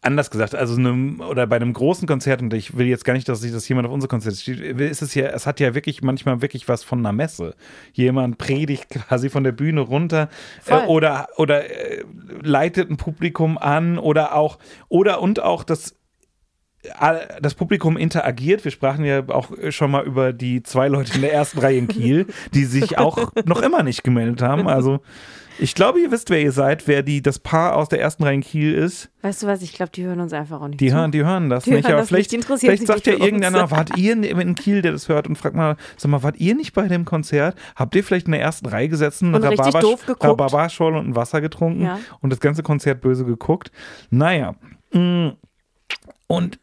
anders gesagt, also einem, oder bei einem großen Konzert, und ich will jetzt gar nicht, dass sich das jemand auf unser Konzert steht, ist es ja, es hat ja wirklich manchmal wirklich was von einer Messe. Jemand predigt quasi von der Bühne runter äh, oder, oder äh, leitet ein Publikum an oder auch, oder und auch das das Publikum interagiert. Wir sprachen ja auch schon mal über die zwei Leute in der ersten Reihe in Kiel, die sich auch noch immer nicht gemeldet haben. Also ich glaube, ihr wisst, wer ihr seid, wer die, das Paar aus der ersten Reihe in Kiel ist. Weißt du was, ich glaube, die hören uns einfach auch nicht Die zu. hören, die hören das Die nicht. hören Aber das vielleicht, nicht, vielleicht sagt ja irgendeiner, wart ihr in, Kiel, der das hört und fragt mal, sag mal, wart ihr nicht bei dem Konzert? Habt ihr vielleicht in der ersten Reihe gesessen, geguckt? Rhabarberschorle und ein Wasser getrunken Ja. und das ganze Konzert böse geguckt? Naja. mm. Und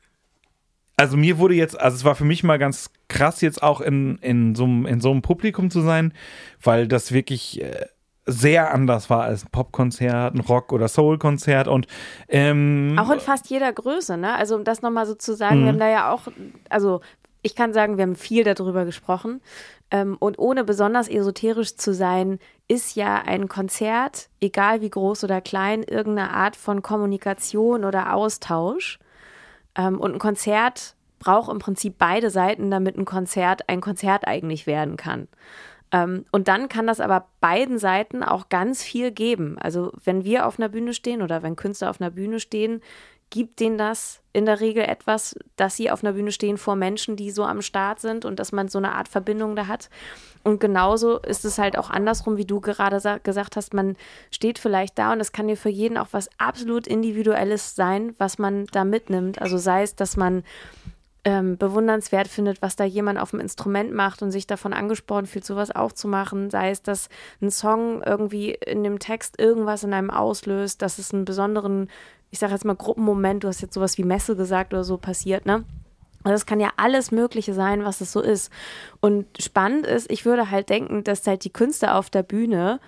also mir wurde jetzt, also es war für mich mal ganz krass, jetzt auch in, in, so, einem- in so einem Publikum zu sein, weil das wirklich äh, sehr anders war als ein Popkonzert, ein Rock- oder Soul-Konzert und ähm, Auch in fast jeder Größe, ne? Also um das nochmal so zu sagen, Mhm. wir haben da ja auch, also ich kann sagen, wir haben viel darüber gesprochen. Ähm, und ohne besonders esoterisch zu sein, ist ja ein Konzert, egal wie groß oder klein, irgendeine Art von Kommunikation oder Austausch. Ähm, und ein Konzert braucht im Prinzip beide Seiten, damit ein Konzert ein Konzert eigentlich werden kann. Ähm, und dann kann das aber beiden Seiten auch ganz viel geben. Also wenn wir auf einer Bühne stehen oder wenn Künstler auf einer Bühne stehen, gibt denen das in der Regel etwas, dass sie auf einer Bühne stehen vor Menschen, die so am Start sind und dass man so eine Art Verbindung da hat. Und genauso ist es halt auch andersrum, wie du gerade sa- gesagt hast, man steht vielleicht da und es kann dir für jeden auch was absolut Individuelles sein, was man da mitnimmt. Also sei es, dass man ähm, bewundernswert findet, was da jemand auf dem Instrument macht und sich davon angesprochen fühlt, sowas auch zu machen. Sei es, dass ein Song irgendwie in dem Text irgendwas in einem auslöst, dass es einen besonderen, ich sage jetzt mal Gruppenmoment, du hast jetzt sowas wie Messe gesagt oder so passiert, ne? Also das kann ja alles Mögliche sein, was es so ist. Und spannend ist, ich würde halt denken, dass halt die Künstler auf der Bühne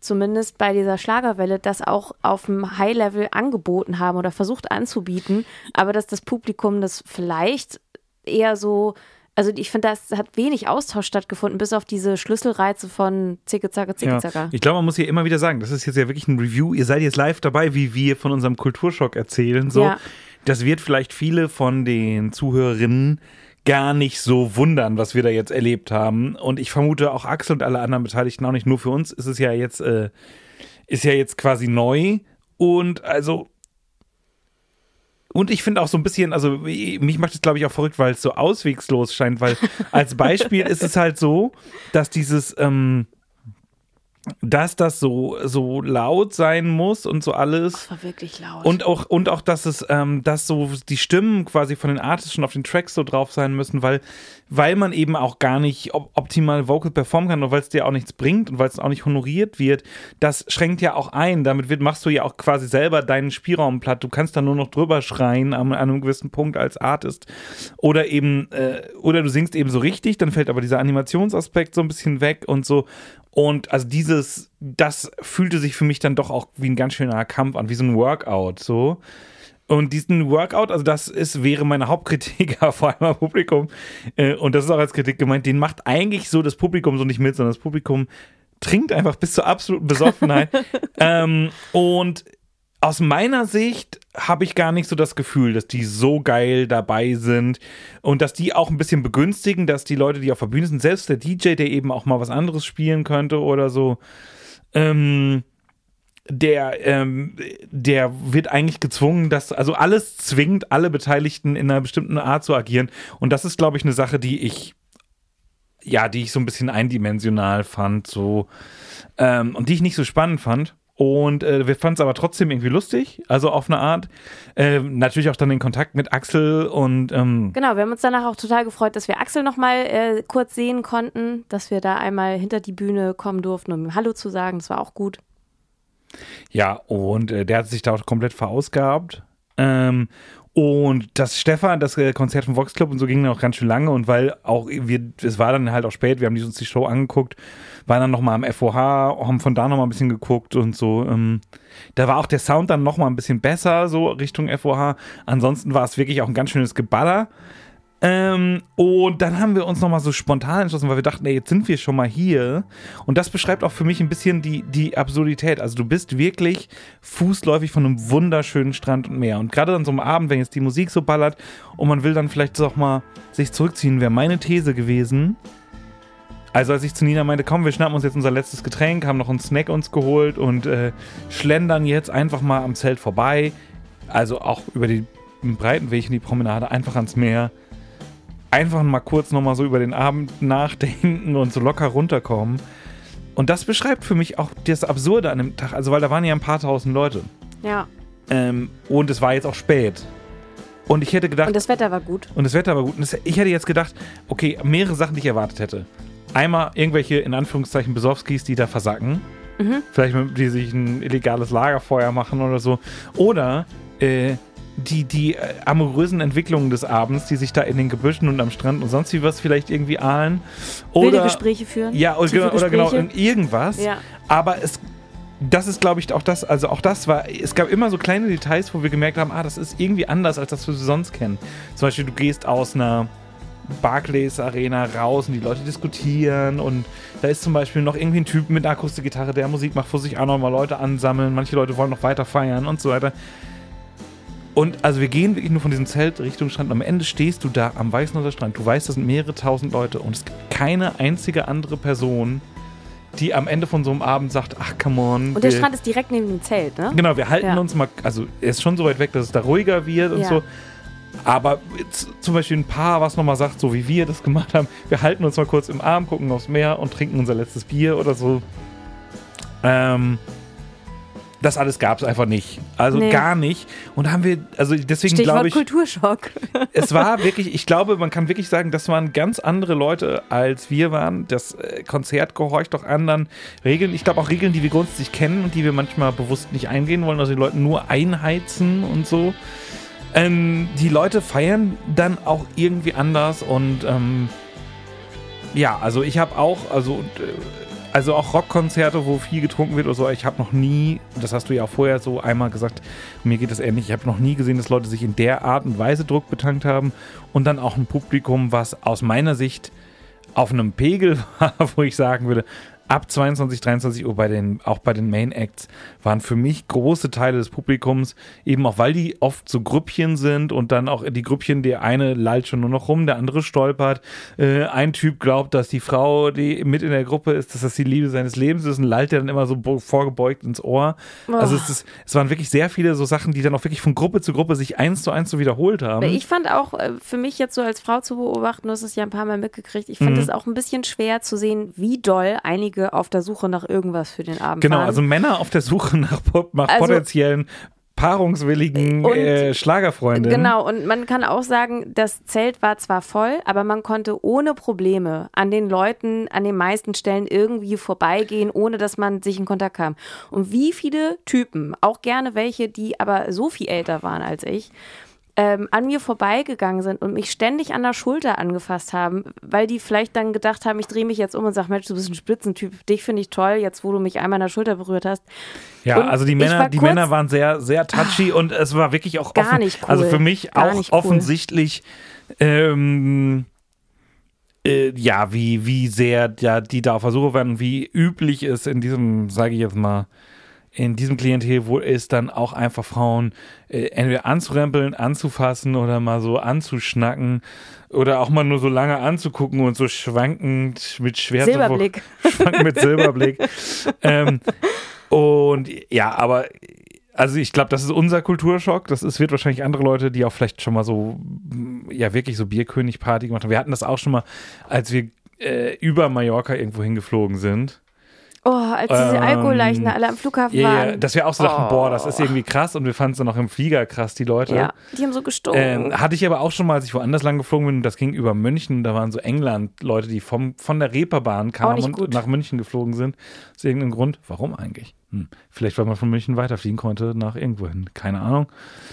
zumindest bei dieser Schlagerwelle das auch auf dem High-Level angeboten haben oder versucht anzubieten, aber dass das Publikum das vielleicht eher so, also ich finde, das hat wenig Austausch stattgefunden, bis auf diese Schlüsselreize von Zicke, Zacke, Zicke, Ja. Zacke. Ich glaube, man muss hier immer wieder sagen, das ist jetzt ja wirklich ein Review. Ihr seid jetzt live dabei, wie wir von unserem Kulturschock erzählen. So, Ja. Das wird vielleicht viele von den Zuhörerinnen gar nicht so wundern, was wir da jetzt erlebt haben. Und ich vermute auch Axel und alle anderen Beteiligten auch nicht. Nur für uns ist es ja jetzt, äh, ist ja jetzt quasi neu. Und also und ich finde auch so ein bisschen, also mich macht es, glaube ich, auch verrückt, weil es so auswegslos scheint, weil [LAUGHS] als Beispiel ist es halt so, dass dieses, ähm, dass das so, so laut sein muss und so alles. Das war wirklich laut. Und auch, und auch, dass es, ähm, dass so die Stimmen quasi von den Artists schon auf den Tracks so drauf sein müssen, weil, weil man eben auch gar nicht op optimal Vocal performen kann und weil es dir auch nichts bringt und weil es auch nicht honoriert wird, das schränkt ja auch ein. Damit wird, machst du ja auch quasi selber deinen Spielraum platt. Du kannst da nur noch drüber schreien an, an einem gewissen Punkt als Artist. Oder eben, äh, oder du singst eben so richtig, dann fällt aber dieser Animationsaspekt so ein bisschen weg und so. Und also dieses, das fühlte sich für mich dann doch auch wie ein ganz schöner Kampf an, wie so ein Workout, so. Und diesen Workout, also das ist, wäre meine Hauptkritik [LAUGHS] vor allem am Publikum. Äh, und das ist auch als Kritik gemeint, den macht eigentlich so das Publikum so nicht mit, sondern das Publikum trinkt einfach bis zur absoluten Besoffenheit. [LAUGHS] ähm, und aus meiner Sicht habe ich gar nicht so das Gefühl, dass die so geil dabei sind und dass die auch ein bisschen begünstigen, dass die Leute, die auf der Bühne sind, selbst der DJ, der eben auch mal was anderes spielen könnte oder so, ähm, der, ähm, der wird eigentlich gezwungen, dass, also alles zwingt alle Beteiligten in einer bestimmten Art zu agieren. Und das ist, glaube ich, eine Sache, die ich, ja, die ich so ein bisschen eindimensional fand, so, ähm, und die ich nicht so spannend fand. Und äh, wir fanden es aber trotzdem irgendwie lustig, also auf eine Art. Äh, natürlich auch dann den Kontakt mit Axel und ähm, Genau, wir haben uns danach auch total gefreut, dass wir Axel nochmal äh, kurz sehen konnten, dass wir da einmal hinter die Bühne kommen durften, um ihm Hallo zu sagen. Das war auch gut. Ja, und äh, der hat sich da auch komplett verausgabt. Ähm, und das Stefan, das äh, Konzert vom Vox Club und so ging dann auch ganz schön lange und weil auch wir, es war dann halt auch spät, wir haben uns die Show angeguckt, waren dann nochmal am FOH, haben von da nochmal ein bisschen geguckt und so. Ähm, da war auch der Sound dann nochmal ein bisschen besser, so Richtung FOH. Ansonsten war es wirklich auch ein ganz schönes Geballer. Ähm, und dann haben wir uns nochmal so spontan entschlossen, weil wir dachten, ey, jetzt sind wir schon mal hier. Und das beschreibt auch für mich ein bisschen die, die Absurdität. Also du bist wirklich fußläufig von einem wunderschönen Strand und Meer. Und gerade an so einem Abend, wenn jetzt die Musik so ballert und man will dann vielleicht auch mal sich zurückziehen, wäre meine These gewesen. Also als ich zu Nina meinte, komm, wir schnappen uns jetzt unser letztes Getränk, haben noch einen Snack uns geholt und äh, schlendern jetzt einfach mal am Zelt vorbei. Also auch über den breiten Weg in die Promenade, einfach ans Meer. Einfach mal kurz nochmal so über den Abend nachdenken und so locker runterkommen. Und das beschreibt für mich auch das Absurde an dem Tag. Also, weil da waren ja ein paar tausend Leute. Ja. Ähm, und es war jetzt auch spät. Und ich hätte gedacht, Und das Wetter war gut. und das Wetter war gut. Und das, ich hätte jetzt gedacht, okay, mehrere Sachen, die ich erwartet hätte. Einmal irgendwelche, in Anführungszeichen, Besowskis, die da versacken. Vielleicht, mit- die sich ein illegales Lagerfeuer machen oder so. Oder äh, die, die äh, amorösen Entwicklungen des Abends, die sich da in den Gebüschen und am Strand und sonst wie was vielleicht irgendwie ahlen. Wilde Oder, Gespräche führen. ja, oder, tiefe genau- oder genau, Gespräche. irgendwas. Ja. Aber es, das ist, glaube ich, auch das, also auch das war, es gab immer so kleine Details, wo wir gemerkt haben, ah, das ist irgendwie anders, als das wir sonst kennen. Zum Beispiel, du gehst aus einer Barclays Arena raus und die Leute diskutieren und da ist zum Beispiel noch irgendwie ein Typ mit einer Akustikgitarre, der Musik macht, wo sich auch noch mal Leute ansammeln, manche Leute wollen noch weiter feiern und so weiter. Und also wir gehen wirklich nur von diesem Zelt Richtung Strand. Am Ende stehst du da am Weißenhäuser Strand. Du weißt, das sind mehrere tausend Leute und es gibt keine einzige andere Person, die am Ende von so einem Abend sagt, ach come on. Und der Strand ist direkt neben dem Zelt, ne? Genau, wir halten Ja. uns mal, also er ist schon so weit weg, dass es da ruhiger wird und Ja. so. Aber zum Beispiel ein Paar, was nochmal sagt, so wie wir das gemacht haben, wir halten uns mal kurz im Arm, gucken aufs Meer und trinken unser letztes Bier oder so. Ähm, das alles gab es einfach nicht. Also Nee. gar nicht. Und da haben wir, also deswegen glaube ich, Kulturschock. es war wirklich, ich glaube, man kann wirklich sagen, das waren ganz andere Leute, als wir waren. Das äh, Konzert gehorcht auch anderen Regeln. Ich glaube auch Regeln, die wir grundsätzlich kennen und die wir manchmal bewusst nicht eingehen wollen, also die Leute nur einheizen und so. Ähm, die Leute feiern dann auch irgendwie anders und ähm, ja, also ich habe auch, also und, äh, also auch Rockkonzerte, wo viel getrunken wird oder so, ich habe noch nie, das hast du ja auch vorher so einmal gesagt, mir geht das ähnlich, ich habe noch nie gesehen, dass Leute sich in der Art und Weise Druck betankt haben und dann auch ein Publikum, was aus meiner Sicht auf einem Pegel [LAUGHS] war, wo ich sagen würde, ab 22, 23 Uhr bei den, auch bei den Main Acts waren für mich große Teile des Publikums, eben auch weil die oft so Grüppchen sind und dann auch die Grüppchen, der eine lallt schon nur noch rum, der andere stolpert. Äh, ein Typ glaubt, dass die Frau, die mit in der Gruppe ist, dass das die Liebe seines Lebens ist und lallt der dann immer so vorgebeugt ins Ohr. Also es, ist, es waren wirklich sehr viele so Sachen, die dann auch wirklich von Gruppe zu Gruppe sich eins zu eins so wiederholt haben. Ich fand auch, äh, für mich jetzt so als Frau zu beobachten, du hast es ja ein paar Mal mitgekriegt, ich fand Mhm. es auch ein bisschen schwer zu sehen, wie doll einige auf der Suche nach irgendwas für den Abend Genau, waren. also Männer auf der Suche nach, nach Also- potenziellen paarungswilligen Und- äh, Schlagerfreundinnen. Genau, und man kann auch sagen, das Zelt war zwar voll, aber man konnte ohne Probleme an den Leuten an den meisten Stellen irgendwie vorbeigehen, ohne dass man sich in Kontakt kam. Und wie viele Typen, auch gerne welche, die aber so viel älter waren als ich, ähm, an mir vorbeigegangen sind und mich ständig an der Schulter angefasst haben, weil die vielleicht dann gedacht haben, ich drehe mich jetzt um und sage, Mensch, du bist ein Spitzentyp, dich finde ich toll, jetzt wo du mich einmal an der Schulter berührt hast. Ja, Und also die Männer, die Männer waren sehr, sehr touchy und es war wirklich auch Gar offen. nicht cool. Also für mich Gar auch cool. offensichtlich, ähm, äh, ja, wie, wie sehr ja, die da auf der Suche waren, wie üblich es in diesem, sage ich jetzt mal, in diesem Klientel wohl ist, dann auch einfach Frauen äh, entweder anzurempeln, anzufassen oder mal so anzuschnacken oder auch mal nur so lange anzugucken und so schwankend mit schwer zu- Silberblick. [LAUGHS] schwankend mit Silberblick. [LAUGHS] ähm, und ja, aber also ich glaube, das ist unser Kulturschock. Das ist, wird wahrscheinlich andere Leute, die auch vielleicht schon mal so, mm, ja, wirklich so Bierkönig-Party gemacht haben. Wir hatten das auch schon mal, als wir äh, über Mallorca irgendwo hingeflogen sind. Oh, als diese Ähm, Alkoholleichen alle am Flughafen Ja, waren. ja, dass wir auch so dachten, Oh. boah, das ist irgendwie krass und wir fanden es dann auch im Flieger krass, die Leute. Ja, die haben so gestunken. Ähm, hatte ich aber auch schon mal, als ich woanders lang geflogen bin, das ging über München, da waren so England-Leute, die vom, von der Reeperbahn kamen und gut. nach München geflogen sind. Aus irgendeinem Grund. Warum eigentlich? Hm. Vielleicht, weil man von München weiterfliegen konnte nach irgendwohin. Keine Ahnung.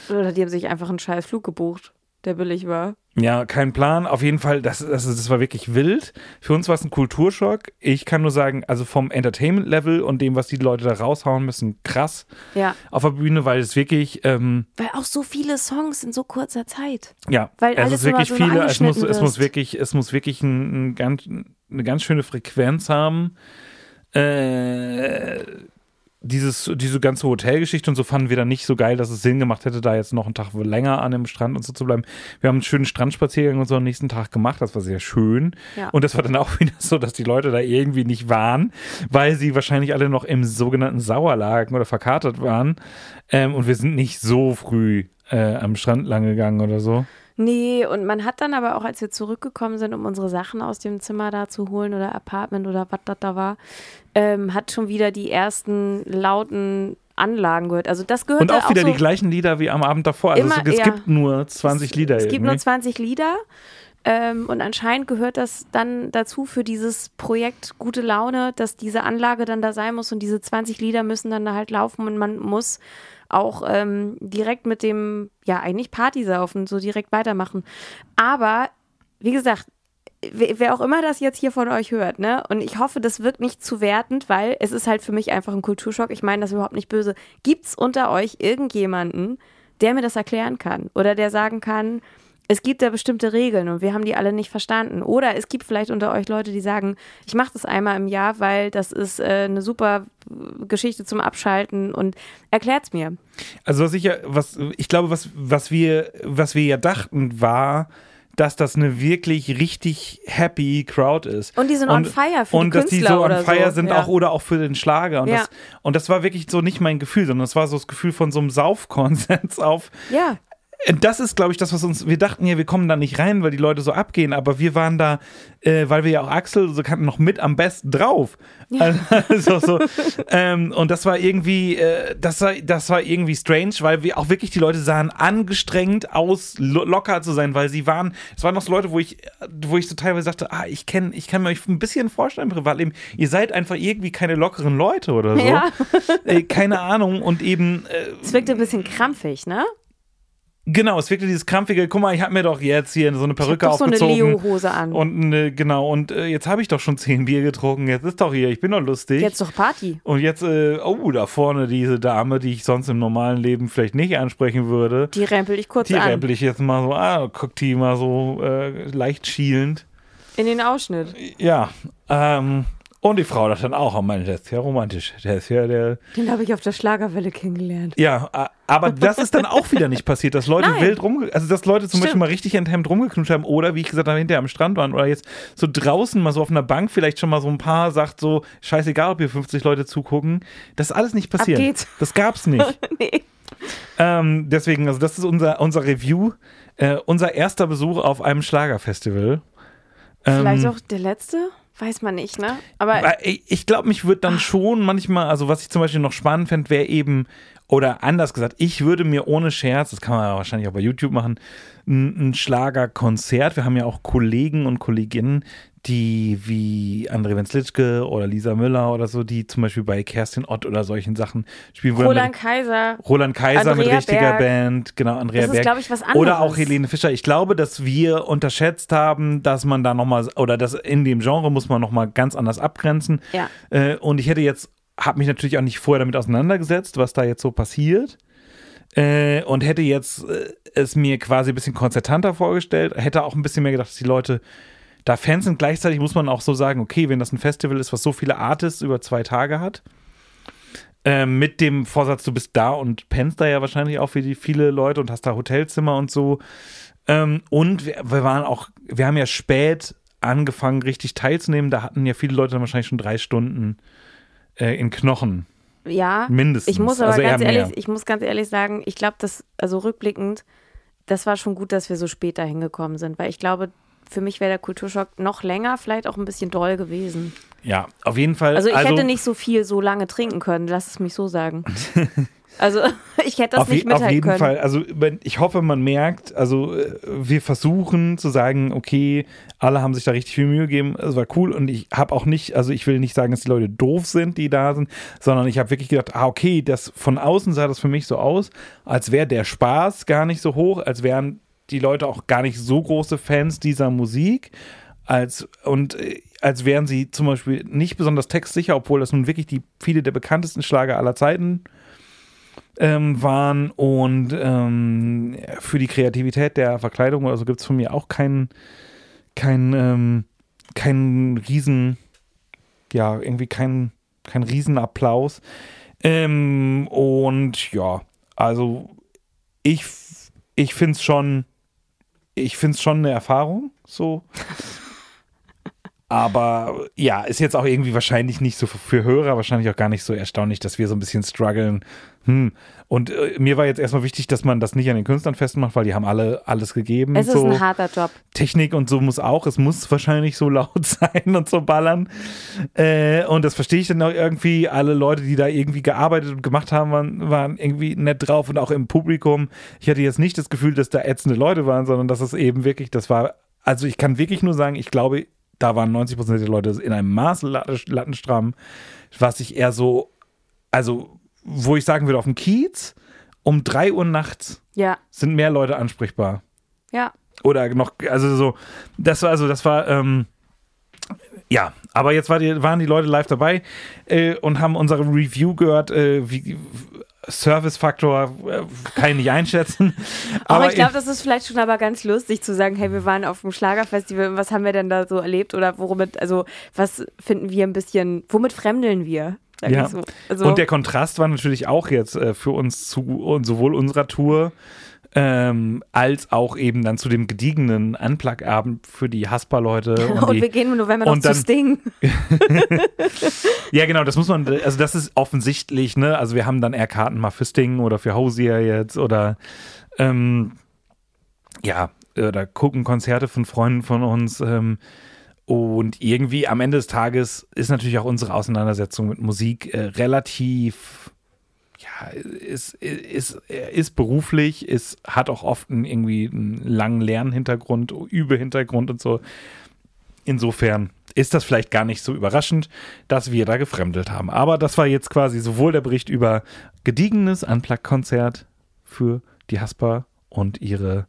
Oder die haben sich einfach einen scheiß Flug gebucht. Der billig war. Ja, kein Plan. Auf jeden Fall, das, das, das war wirklich wild. Für uns war es ein Kulturschock. Ich kann nur sagen, also vom Entertainment-Level und dem, was die Leute da raushauen müssen, krass Ja. auf der Bühne, weil es wirklich, ähm, Weil auch so viele Songs in so kurzer Zeit. ja, Weil es alles ist wirklich so viele, es muss, es muss wirklich, es muss wirklich ein, ein ganz, eine ganz schöne Frequenz haben. Äh, dieses, diese ganze Hotelgeschichte und so fanden wir dann nicht so geil, dass es Sinn gemacht hätte, da jetzt noch einen Tag länger an dem Strand und so zu bleiben. Wir haben einen schönen Strandspaziergang und so am nächsten Tag gemacht, das war sehr schön. Ja. Und das war dann auch [LAUGHS] wieder so, dass die Leute da irgendwie nicht waren, weil sie wahrscheinlich alle noch im sogenannten Sauerlagen oder verkatert waren. Ähm, und wir sind nicht so früh äh, am Strand lang gegangen oder so. Nee, und man hat dann aber auch, als wir zurückgekommen sind, um unsere Sachen aus dem Zimmer da zu holen oder Apartment oder was das da war, ähm, hat schon wieder die ersten lauten Anlagen gehört. Also das gehört Und auch wieder so, die gleichen Lieder wie am Abend davor. Also Immer, es, es ja. gibt nur 20 Lieder Es gibt irgendwie. nur 20 Lieder. Ähm, und anscheinend gehört das dann dazu für dieses Projekt Gute Laune, dass diese Anlage dann da sein muss und diese 20 Lieder müssen dann da halt laufen und man muss auch ähm, direkt mit dem, ja, eigentlich Party saufen, so direkt weitermachen. Aber, wie gesagt, wer auch immer das jetzt hier von euch hört, ne? Und ich hoffe, das wirkt nicht zu wertend, weil es ist halt für mich einfach ein Kulturschock. Ich meine das überhaupt nicht böse. Gibt's unter euch irgendjemanden, der mir das erklären kann oder der sagen kann, es gibt da bestimmte Regeln und wir haben die alle nicht verstanden. Oder es gibt vielleicht unter euch Leute, die sagen, ich mache das einmal im Jahr, weil das ist äh, eine super Geschichte zum Abschalten und erklärt's mir. Also was ich ja, was ich glaube, was, was wir, was wir ja dachten, war, dass das eine wirklich richtig happy Crowd ist. Und die sind on fire für die und dass die Künstler so on fire so, sind ja. auch oder auch für den Schlager. Und, Ja. das, und das war wirklich so nicht mein Gefühl, sondern das war so das Gefühl von so einem Saufkonsens auf, Ja. Das ist, glaube ich, das, was uns, wir dachten ja, wir kommen da nicht rein, weil die Leute so abgehen, aber wir waren da, äh, weil wir ja auch Axel so kannten, noch mit am besten drauf. [LAUGHS] Also, so, ähm, und das war irgendwie, äh, das war, das war irgendwie strange, weil wir auch wirklich die Leute sahen angestrengt aus, lo locker zu sein, weil sie waren, es waren noch so Leute, wo ich, wo ich so teilweise dachte, ah, ich kenne, ich kann mir euch ein bisschen vorstellen, im Privatleben, ihr seid einfach irgendwie keine lockeren Leute oder so. Ja. Äh, keine Ahnung und eben, äh, Es wirkte ein bisschen krampfig, ne? Genau, es wirkte dieses krampfige, guck mal, ich habe mir doch jetzt hier so eine Perücke doch so eine aufgezogen. Leo-Hose an. Und eine, genau, und äh, jetzt habe ich doch schon zehn Bier getrunken, jetzt ist doch hier, ich bin doch lustig. Jetzt doch Party. und jetzt, äh, oh, da vorne diese Dame, die ich sonst im normalen Leben vielleicht nicht ansprechen würde, Die rempel ich kurz die an. rempel ich jetzt mal so, ah, guckt die mal so äh, leicht schielend. In den Ausschnitt. Ja, ähm, und die Frau das dann auch, oh Mann, der ist ja romantisch, der ist ja der, Den habe ich auf der Schlagerwelle kennengelernt. Ja, aber das ist dann auch wieder nicht passiert, dass Leute Nein. wild rumge... Also, dass Leute zum Stimmt. Beispiel mal richtig enthemmt rumgeknutscht haben oder, wie ich gesagt habe, hinterher am Strand waren oder jetzt so draußen mal so auf einer Bank vielleicht schon mal so ein paar sagt so, scheißegal, ob hier 50 Leute zugucken. Das ist alles nicht passiert. Ab geht's. Das gab's nicht. [LAUGHS] nee. ähm, deswegen, also das ist unser, unser Review. Äh, unser erster Besuch auf einem Schlagerfestival. Vielleicht Ähm, auch der letzte? Weiß man nicht, ne? Aber ich, ich glaube, mich würde dann schon manchmal, also was ich zum Beispiel noch spannend fände, wäre eben, oder anders gesagt, ich würde mir ohne Scherz, das kann man ja wahrscheinlich auch bei YouTube machen, ein, ein Schlagerkonzert. Wir haben ja auch Kollegen und Kolleginnen, die wie André Wenzlitschke oder Lisa Müller oder so, die zum Beispiel bei Kerstin Ott oder solchen Sachen spielen. Roland mit- Kaiser. Roland Kaiser mit Andrea richtiger Berg. Band, genau, Andrea Das ist, Berg. ich, was Oder auch anderes. Helene Fischer. Ich glaube, dass wir unterschätzt haben, dass man da nochmal, oder dass in dem Genre muss man nochmal ganz anders abgrenzen. Ja. Äh, und ich hätte jetzt, habe mich natürlich auch nicht vorher damit auseinandergesetzt, was da jetzt so passiert. Äh, und hätte jetzt äh, es mir quasi ein bisschen konzertanter vorgestellt, hätte auch ein bisschen mehr gedacht, dass die Leute da Fans sind. Gleichzeitig muss man auch so sagen, okay, wenn das ein Festival ist, was so viele Artists über zwei Tage hat, äh, mit dem Vorsatz, du bist da und pennst da ja wahrscheinlich auch für die viele Leute und hast da Hotelzimmer und so. Ähm, und wir, wir waren auch, wir haben ja spät angefangen, richtig teilzunehmen. Da hatten ja viele Leute dann wahrscheinlich schon drei Stunden äh, in Knochen. Ja. Mindestens. Ich muss aber Also ganz mehr. ehrlich, ich muss ganz ehrlich sagen, ich glaube, dass, also rückblickend, das war schon gut, dass wir so später hingekommen sind, weil ich glaube, für mich wäre der Kulturschock noch länger, vielleicht auch ein bisschen doll gewesen. Ja, auf jeden Fall. Also ich hätte nicht so viel so lange trinken können, lass es mich so sagen. [LAUGHS] Also [LAUGHS] ich hätte das auf, nicht je- auf mithalten jeden können. Fall. Also ich hoffe, man merkt, also äh, wir versuchen zu sagen, okay, alle haben sich da richtig viel Mühe gegeben. Es war cool und ich habe auch nicht, also ich will nicht sagen, dass die Leute doof sind, die da sind, sondern ich habe wirklich gedacht, ah okay, das von außen sah das für mich so aus, als wäre der Spaß gar nicht so hoch, als wären die Leute auch gar nicht so große Fans dieser Musik, als und äh, als wären sie zum Beispiel nicht besonders textsicher, obwohl das nun wirklich die viele der bekanntesten Schlager aller Zeiten ähm, waren. Und ähm, für die Kreativität der Verkleidung oder so gibt es von mir auch keinen kein, ähm, kein riesen ja irgendwie kein kein Riesenapplaus. Ähm, und ja also ich ich finde es schon ich finde es schon eine Erfahrung so [LAUGHS] aber ja, ist jetzt auch irgendwie wahrscheinlich nicht so für- Hörer, wahrscheinlich auch gar nicht so erstaunlich, dass wir so ein bisschen strugglen. Hm. Und äh, mir war jetzt erstmal wichtig, dass man das nicht an den Künstlern festmacht, weil die haben alle alles gegeben. Es ist so. ein harter Job. Technik und so muss auch, es muss wahrscheinlich so [LAUGHS] laut sein und so ballern. Äh, und das verstehe ich dann auch irgendwie. Alle Leute, die da irgendwie gearbeitet und gemacht haben, waren, waren irgendwie nett drauf und auch im Publikum. Ich hatte jetzt nicht das Gefühl, dass da ätzende Leute waren, sondern dass es eben wirklich, das war, also ich kann wirklich nur sagen, ich glaube, da waren 90 Prozent der Leute in einem Maß lat- lattenstramm, was ich eher so, also wo ich sagen würde, auf dem Kiez um 3 Uhr nachts Ja, sind mehr Leute ansprechbar ja. oder noch, also so, das war, also das war, ähm, ja, aber jetzt war die, waren die Leute live dabei äh, und haben unsere Review gehört, äh, wie Service-Faktor äh, kann ich nicht einschätzen. [LAUGHS] Aber, Aber ich glaube, das ist vielleicht schon aber ganz lustig zu sagen, hey, wir waren auf dem Schlagerfestival, und was haben wir denn da so erlebt oder womit, also was finden wir ein bisschen, womit fremdeln wir? Ja. so. Also, Und der Kontrast war natürlich auch jetzt äh, für uns zu und sowohl unserer Tour ähm, als auch eben dann zu dem gediegenen Unplug-Abend für die Haspa-Leute. [LAUGHS] Und, und die, wir gehen im November noch zu Sting. [LAUGHS] Ja, genau, das muss man, also das ist offensichtlich, ne? Also wir haben dann eher Karten mal für Sting oder für Hosier jetzt oder ähm, ja, oder gucken Konzerte von Freunden von uns. Ähm, und irgendwie am Ende des Tages ist natürlich auch unsere Auseinandersetzung mit Musik äh, relativ, ja, ist, ist, ist beruflich, ist, hat auch oft einen, irgendwie einen langen Lernhintergrund, Übehintergrund und so. Insofern ist das vielleicht gar nicht so überraschend, dass wir da gefremdelt haben. Aber das war jetzt quasi sowohl der Bericht über gediegenes Unplugged-Konzert für die Haspa und ihre,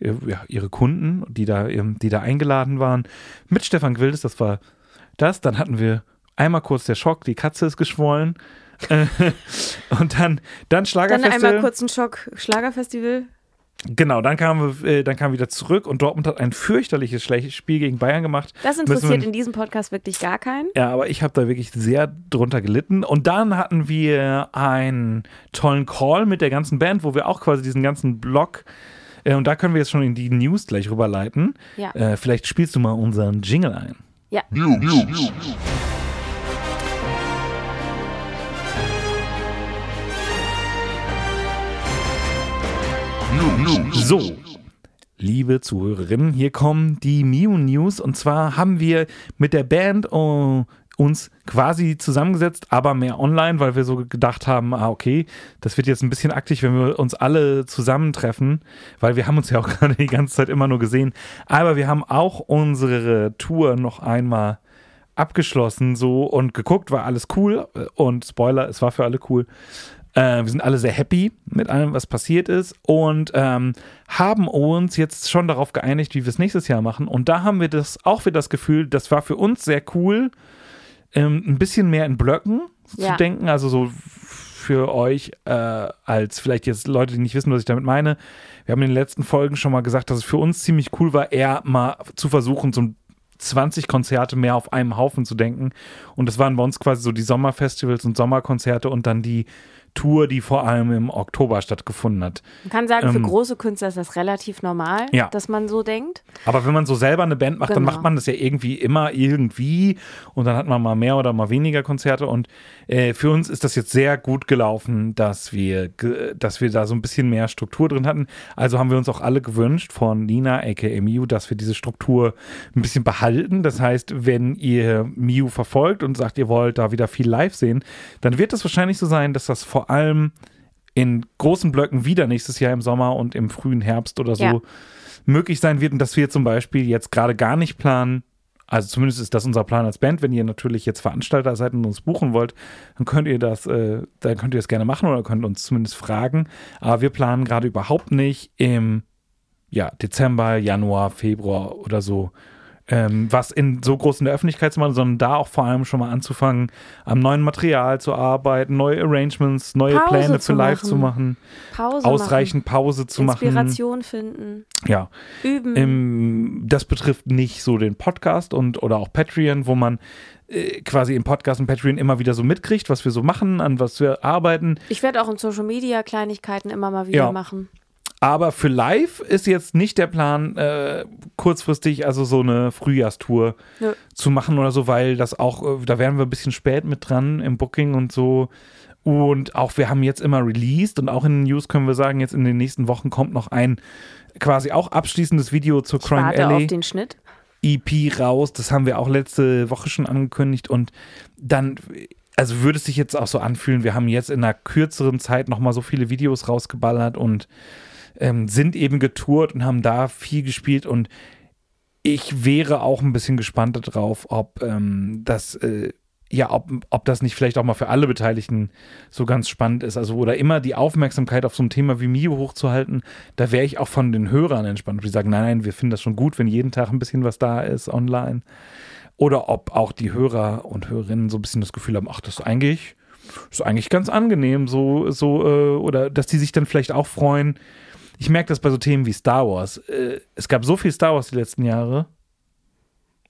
ja, ihre Kunden, die da, die da eingeladen waren, mit Stefan Gwildes, das war das. Dann hatten wir einmal kurz der Schock, die Katze ist geschwollen. Äh, [LAUGHS] und dann, dann Dann Schlagerfestival. einmal kurz ein Schock Schlagerfestival. Genau, dann kamen wir, äh, dann kam wieder zurück und Dortmund hat ein fürchterliches schlechtes Spiel gegen Bayern gemacht. Das interessiert wir- in diesem Podcast wirklich gar keinen. Ja, aber ich habe da wirklich sehr drunter gelitten. Und dann hatten wir einen tollen Call mit der ganzen Band, wo wir auch quasi diesen ganzen Blog, äh, und da können wir jetzt schon in die News gleich rüberleiten. Ja. Äh, vielleicht spielst du mal unseren Jingle ein. Ja. So, liebe Zuhörerinnen, hier kommen die Mew News. Und zwar haben wir mit der Band äh, uns quasi zusammengesetzt, aber mehr online, weil wir so gedacht haben, ah, okay, das wird jetzt ein bisschen aktiv, wenn wir uns alle zusammentreffen, weil wir haben uns ja auch [LAUGHS] gerade die ganze Zeit immer nur gesehen. Aber wir haben auch unsere Tour noch einmal abgeschlossen so und geguckt, war alles cool und Spoiler, es war für alle cool. Äh, wir sind alle sehr happy mit allem, was passiert ist und ähm, haben uns jetzt schon darauf geeinigt, wie wir es nächstes Jahr machen. Und da haben wir das auch wieder das Gefühl, das war für uns sehr cool, ähm, ein bisschen mehr in Blöcken Ja. zu denken. Also so für euch äh, als vielleicht jetzt Leute, die nicht wissen, was ich damit meine. Wir haben in den letzten Folgen schon mal gesagt, dass es für uns ziemlich cool war, eher mal zu versuchen, so 20 Konzerte mehr auf einem Haufen zu denken. Und das waren bei uns quasi so die Sommerfestivals und Sommerkonzerte und dann die Tour, die vor allem im Oktober stattgefunden hat. Man kann sagen, für Ähm, große Künstler ist das relativ normal, Ja. dass man so denkt. Aber wenn man so selber eine Band macht, dann Genau. macht man das ja irgendwie immer irgendwie und dann hat man mal mehr oder mal weniger Konzerte und äh, für uns ist das jetzt sehr gut gelaufen, dass wir, dass wir da so ein bisschen mehr Struktur drin hatten. Also haben wir uns auch alle gewünscht von Nina aka Miu, dass wir diese Struktur ein bisschen behalten. Das heißt, wenn ihr Miu verfolgt und sagt, ihr wollt da wieder viel live sehen, dann wird es wahrscheinlich so sein, dass das vor allem in großen Blöcken wieder nächstes Jahr im Sommer und im frühen Herbst oder so Ja. möglich sein wird und dass wir zum Beispiel jetzt gerade gar nicht planen, also zumindest ist das unser Plan als Band, wenn ihr natürlich jetzt Veranstalter seid und uns buchen wollt, dann könnt ihr das, äh, dann könnt ihr das gerne machen oder könnt uns zumindest fragen. Aber wir planen gerade überhaupt nicht im ja, Dezember, Januar, Februar oder so ähm, was in so groß in der Öffentlichkeit zu machen, sondern da auch vor allem schon mal anzufangen, am neuen Material zu arbeiten, neue Arrangements, neue Pause Pläne für live machen. zu machen, Pause ausreichend Pause zu machen. machen. Inspiration finden, Ja, üben. ähm, das betrifft nicht so den Podcast und oder auch Patreon, wo man äh, quasi im Podcast und Patreon immer wieder so mitkriegt, was wir so machen, an was wir arbeiten. ich werde auch in Social Media Kleinigkeiten immer mal wieder Ja. machen. Aber für live ist jetzt nicht der Plan, äh, kurzfristig also so eine Frühjahrstour Nö. zu machen oder so, weil das auch, äh, da wären wir ein bisschen spät mit dran im Booking und so. Und auch wir haben jetzt immer released und auch in den News können wir sagen, jetzt in den nächsten Wochen kommt noch ein quasi auch abschließendes Video zur Ich Crime warte Alley. auf den Schnitt. EP raus. Das haben wir auch letzte Woche schon angekündigt. Und dann, also würde es sich jetzt auch so anfühlen, wir haben jetzt in einer kürzeren Zeit nochmal so viele Videos rausgeballert und ähm, sind eben getourt und haben da viel gespielt. Und ich wäre auch ein bisschen gespannt darauf, ob ähm, das. Äh, ja, ob, ob das nicht vielleicht auch mal für alle Beteiligten so ganz spannend ist. Also, oder immer die Aufmerksamkeit auf so ein Thema wie Mio hochzuhalten, da wäre ich auch von den Hörern entspannt. Die sagen, nein, nein, wir finden das schon gut, wenn jeden Tag ein bisschen was da ist online. Oder ob auch die Hörer und Hörerinnen so ein bisschen das Gefühl haben, ach, das ist eigentlich, ist eigentlich ganz angenehm, so, so, äh, oder dass die sich dann vielleicht auch freuen. Ich merke das bei so Themen wie Star Wars. Äh, es gab so viel Star Wars die letzten Jahre.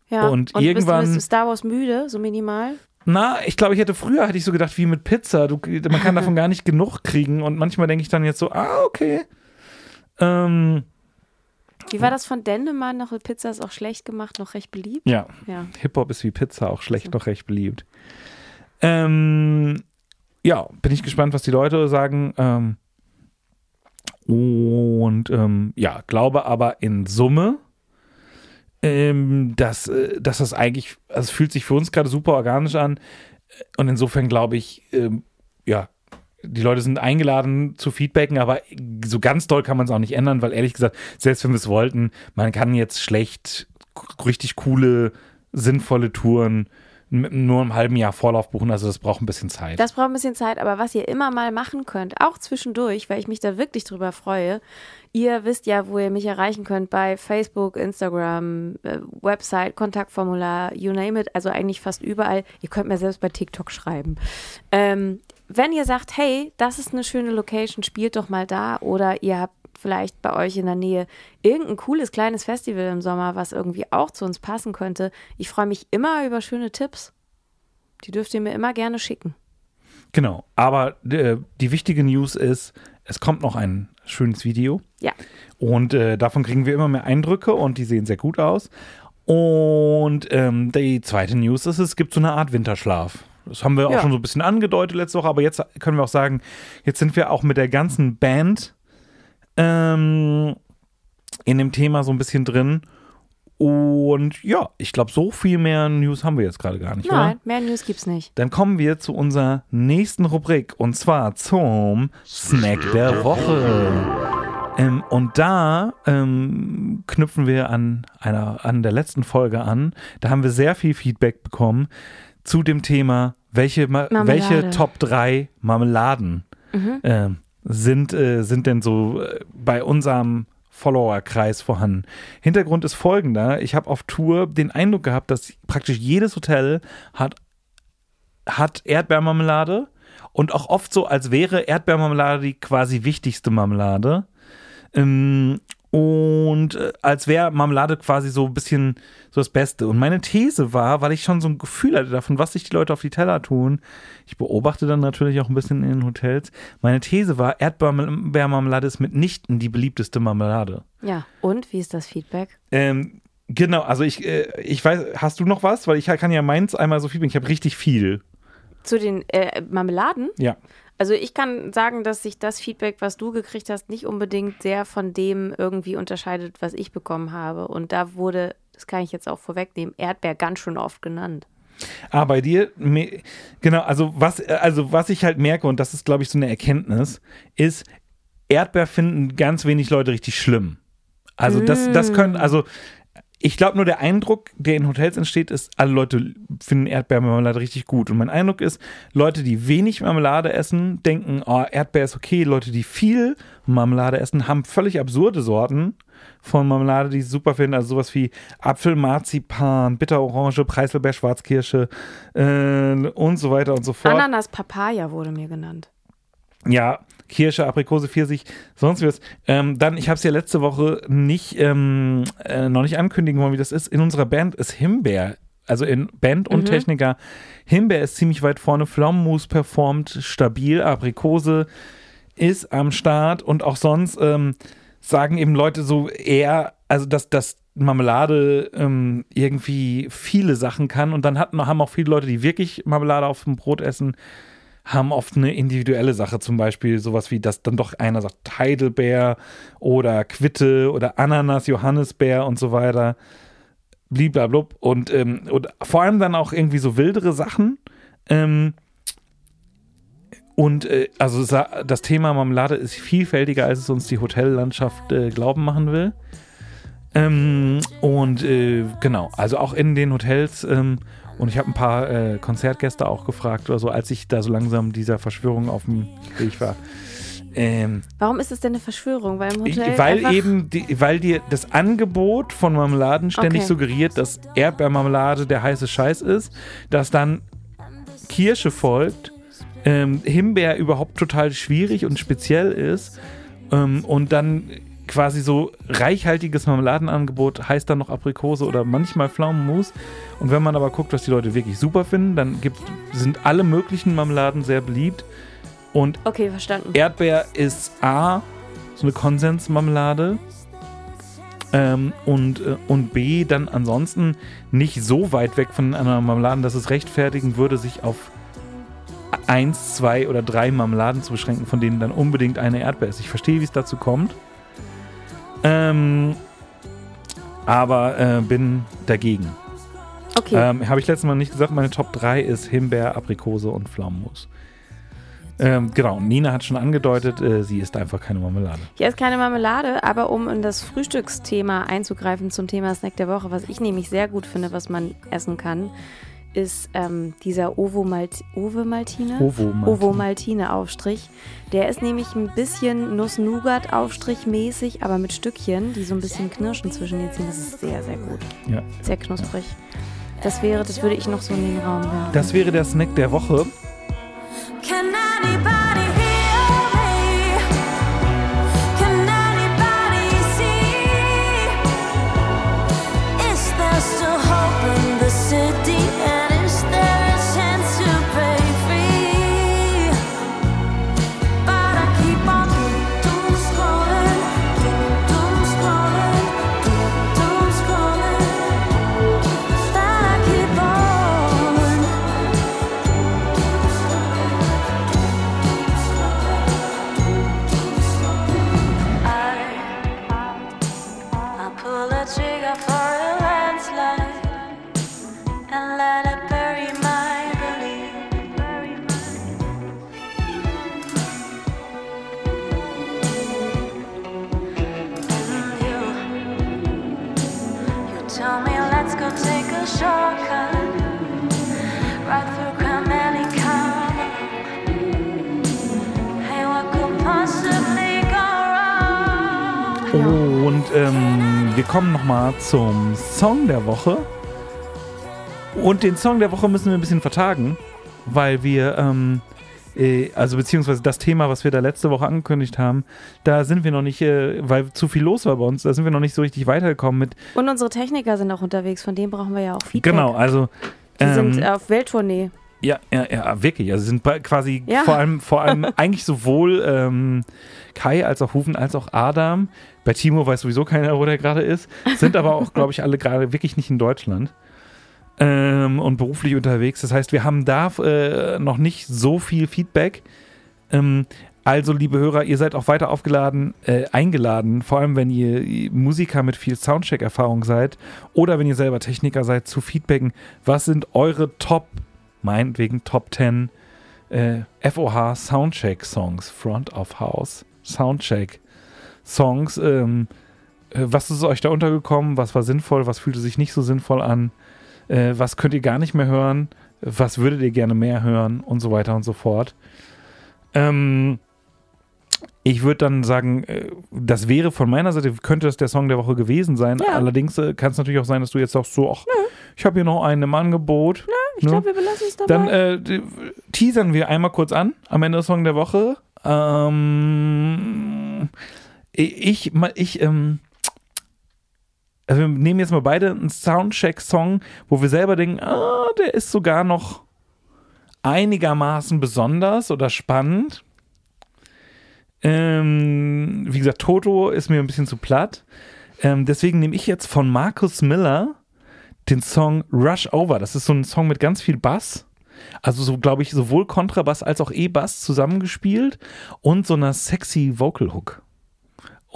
Ja. Und bist, irgendwann- du, bist du Star Wars müde, so minimal? Na, ich glaube, ich hätte früher, hätte ich so gedacht, wie mit Pizza. Du, man kann davon [LAUGHS] gar nicht genug kriegen. Und manchmal denke ich dann jetzt so, ah, okay. Ähm, Wie war das von Dendemann? Noch Pizza ist auch schlecht gemacht, noch recht beliebt. ja, Ja. Hip-Hop ist wie Pizza, auch schlecht noch recht beliebt. Ähm, ja, bin ich gespannt, was die Leute sagen. Ähm, und ähm, ja, glaube aber in Summe, ähm, dass, äh, dass das eigentlich, also es fühlt sich für uns gerade super organisch an. Und insofern glaube ich, ähm, ja, die Leute sind eingeladen zu feedbacken, aber so ganz doll kann man es auch nicht ändern, weil ehrlich gesagt, selbst wenn wir es wollten, man kann jetzt schlecht richtig coole, sinnvolle Touren mit nur einem halben Jahr Vorlauf buchen. Also das braucht ein bisschen Zeit. Das braucht ein bisschen Zeit, aber was ihr immer mal machen könnt, auch zwischendurch, weil ich mich da wirklich drüber freue, ihr wisst ja, wo ihr mich erreichen könnt bei Facebook, Instagram, äh, Website, Kontaktformular, you name it, also eigentlich fast überall. Ihr könnt mir selbst bei TikTok schreiben. Ähm, wenn ihr sagt, hey, das ist eine schöne Location, spielt doch mal da oder ihr habt vielleicht bei euch in der Nähe irgendein cooles kleines Festival im Sommer, was irgendwie auch zu uns passen könnte. Ich freue mich immer über schöne Tipps. Die dürft ihr mir immer gerne schicken. Genau. Aber äh, die wichtige News ist, es kommt noch ein schönes Video. Ja. Und äh, davon kriegen wir immer mehr Eindrücke und die sehen sehr gut aus. Und ähm, die zweite News ist, es gibt so eine Art Winterschlaf. Das haben wir auch Ja. schon so ein bisschen angedeutet letzte Woche, aber jetzt können wir auch sagen, jetzt sind wir auch mit der ganzen Band ähm, in dem Thema so ein bisschen drin. Und ja, ich glaube, so viel mehr News haben wir jetzt gerade gar nicht, oder? Nein, mehr News gibt's nicht. Dann kommen wir zu unserer nächsten Rubrik und zwar zum Snack der Woche. Ähm, und da ähm, knüpfen wir an einer an der letzten Folge an. Da haben wir sehr viel Feedback bekommen zu dem Thema, welche, Ma Marmelade. welche Top 3 Marmeladen ähm, sind, äh, sind denn so äh, bei unserem Followerkreis vorhanden. Hintergrund ist folgender. Ich habe auf Tour den Eindruck gehabt, dass praktisch jedes Hotel hat, hat Erdbeermarmelade und auch oft so, als wäre Erdbeermarmelade die quasi wichtigste Marmelade. Ähm, und äh, als wäre Marmelade quasi so ein bisschen so das Beste. Und meine These war, weil ich schon so ein Gefühl hatte davon, was sich die Leute auf die Teller tun, ich beobachte dann natürlich auch ein bisschen in den Hotels, meine These war, Erdbeermarmelade ist mitnichten die beliebteste Marmelade. Ja, und wie ist das Feedback? Ähm, genau, also ich, äh, ich weiß, hast du noch was? Weil ich kann ja meins einmal so viel, ich habe richtig viel. Zu den äh, Marmeladen? Ja. Also ich kann sagen, dass sich das Feedback, was du gekriegt hast, nicht unbedingt sehr von dem irgendwie unterscheidet, was ich bekommen habe. Und da wurde, das kann ich jetzt auch vorwegnehmen, Erdbeer ganz schön oft genannt. Ah, bei dir, genau, also was, also was ich halt merke, und das ist, glaube ich, so eine Erkenntnis, ist, Erdbeer finden ganz wenig Leute richtig schlimm. Also das, das können, also ich glaube nur, der Eindruck, der in Hotels entsteht, ist, alle Leute finden Erdbeermarmelade richtig gut. Und mein Eindruck ist, Leute, die wenig Marmelade essen, denken, oh, Erdbeer ist okay. Leute, die viel Marmelade essen, haben völlig absurde Sorten von Marmelade, die sie super finden. Also sowas wie Apfel, Marzipan, Bitterorange, Preiselbeer, Schwarzkirsche äh, und so weiter und so fort. Ananas Papaya wurde mir genannt. Ja, Kirsche, Aprikose, Pfirsich, sonst was. Ähm, dann, ich habe es ja letzte Woche nicht, ähm, äh, noch nicht ankündigen wollen, wie das ist. In unserer Band ist Himbeer, also in Band und Techniker. Himbeer ist ziemlich weit vorne, Pflaumenmus performt stabil, Aprikose ist am Start und auch sonst ähm, sagen eben Leute so eher, also dass das Marmelade ähm, irgendwie viele Sachen kann und dann hatten, haben auch viele Leute, die wirklich Marmelade auf dem Brot essen, haben oft eine individuelle Sache, zum Beispiel sowas wie, dass dann doch einer sagt Heidelbeer oder Quitte oder Ananas, Johannisbeer und so weiter. Bliblablub. Und, ähm, und vor allem dann auch irgendwie so wildere Sachen. Ähm, und äh, also das Thema Marmelade ist vielfältiger, als es uns die Hotellandschaft äh, glauben machen will. Ähm, und äh, genau, also auch in den Hotels. Ähm, und ich habe ein paar äh, Konzertgäste auch gefragt oder so, als ich da so langsam dieser Verschwörung auf dem Weg war. Ähm, Warum ist es denn eine Verschwörung? Weil im ich, Hotel weil einfach, eben, die, weil dir das Angebot von Marmeladen ständig Okay. suggeriert, dass Erdbeermarmelade der heiße Scheiß ist, dass dann Kirsche folgt, ähm, Himbeer überhaupt total schwierig und speziell ist ähm, und dann quasi so reichhaltiges Marmeladenangebot heißt dann noch Aprikose oder manchmal Pflaumenmus. Und wenn man aber guckt, was die Leute wirklich super finden, dann gibt, sind alle möglichen Marmeladen sehr beliebt. Und Okay, verstanden. Erdbeer ist A, so eine Konsensmarmelade. Ähm, und, äh, und B, dann ansonsten nicht so weit weg von anderen Marmeladen, dass es rechtfertigen würde, sich auf eins, zwei oder drei Marmeladen zu beschränken, von denen dann unbedingt eine Erdbeer ist. Ich verstehe, wie es dazu kommt. Ähm, aber äh, bin dagegen. Okay. Ähm, Habe ich letztes Mal nicht gesagt, meine Top 3 ist Himbeer, Aprikose und Pflaumenmus. Ähm, genau, Nina hat schon angedeutet, äh, sie ist einfach keine Marmelade. Hier ist keine Marmelade, aber um in das Frühstücksthema einzugreifen zum Thema Snack der Woche, was ich nämlich sehr gut finde, was man essen kann, ist ähm, dieser Ovo, Malt Ove Maltine? Ovo Maltine. Ovo Maltine Aufstrich. Der ist nämlich ein bisschen Nuss-Nougat Aufstrich mäßig, aber mit Stückchen, die so ein bisschen knirschen zwischen den Zähnen. Das ist sehr, sehr gut. Ja. Sehr knusprig. Das wäre, das würde ich noch so in den Raum werfen. Das wäre der Snack der Woche. Can anybody kommen nochmal zum Song der Woche. Und den Song der Woche müssen wir ein bisschen vertagen, weil wir, ähm, äh, also beziehungsweise das Thema, was wir da letzte Woche angekündigt haben, da sind wir noch nicht, äh, weil zu viel los war bei uns, da sind wir noch nicht so richtig weitergekommen mit. Und unsere Techniker sind auch unterwegs, von denen brauchen wir ja auch Feedback. Genau, also. Die ähm, sind auf Welttournee. Ja, ja, ja, wirklich. Also sind quasi Ja. vor allem, vor allem [LAUGHS] eigentlich sowohl ähm, Kai als auch Hufen als auch Adam. Bei Timo weiß sowieso keiner, wo der gerade ist. Sind aber auch, glaube ich, alle gerade wirklich nicht in Deutschland. Ähm, und beruflich unterwegs. Das heißt, wir haben da äh, noch nicht so viel Feedback. Ähm, also, liebe Hörer, ihr seid auch weiter aufgeladen, äh, eingeladen, vor allem wenn ihr Musiker mit viel Soundcheck-Erfahrung seid oder wenn ihr selber Techniker seid, zu feedbacken. Was sind eure Top, meinetwegen Top 10 äh, FOH Soundcheck-Songs, Front of House Soundcheck Songs, ähm, Äh, was ist euch da untergekommen? Was war sinnvoll? Was fühlte sich nicht so sinnvoll an? Äh, was könnt ihr gar nicht mehr hören? Was würdet ihr gerne mehr hören? Und so weiter und so fort. Ähm, ich würde dann sagen, äh, das wäre von meiner Seite, könnte das der Song der Woche gewesen sein. Ja. Allerdings äh, kann es natürlich auch sein, dass du jetzt sagst, so, ach, ich habe hier noch einen im Angebot. Ich Ne? glaube, wir belassen es dabei. Dann äh, teasern wir einmal kurz an am Ende des Song der Woche. Ähm, ich, ich, ähm, also wir nehmen jetzt mal beide einen Soundcheck-Song, wo wir selber denken, ah, der ist sogar noch einigermaßen besonders oder spannend. Ähm, wie gesagt, Toto ist mir ein bisschen zu platt. Ähm, deswegen nehme ich jetzt von Markus Miller den Song Rush Over. Das ist so ein Song mit ganz viel Bass. Also so, glaube ich, sowohl Kontrabass als auch E-Bass zusammengespielt und so einer sexy Vocal Hook.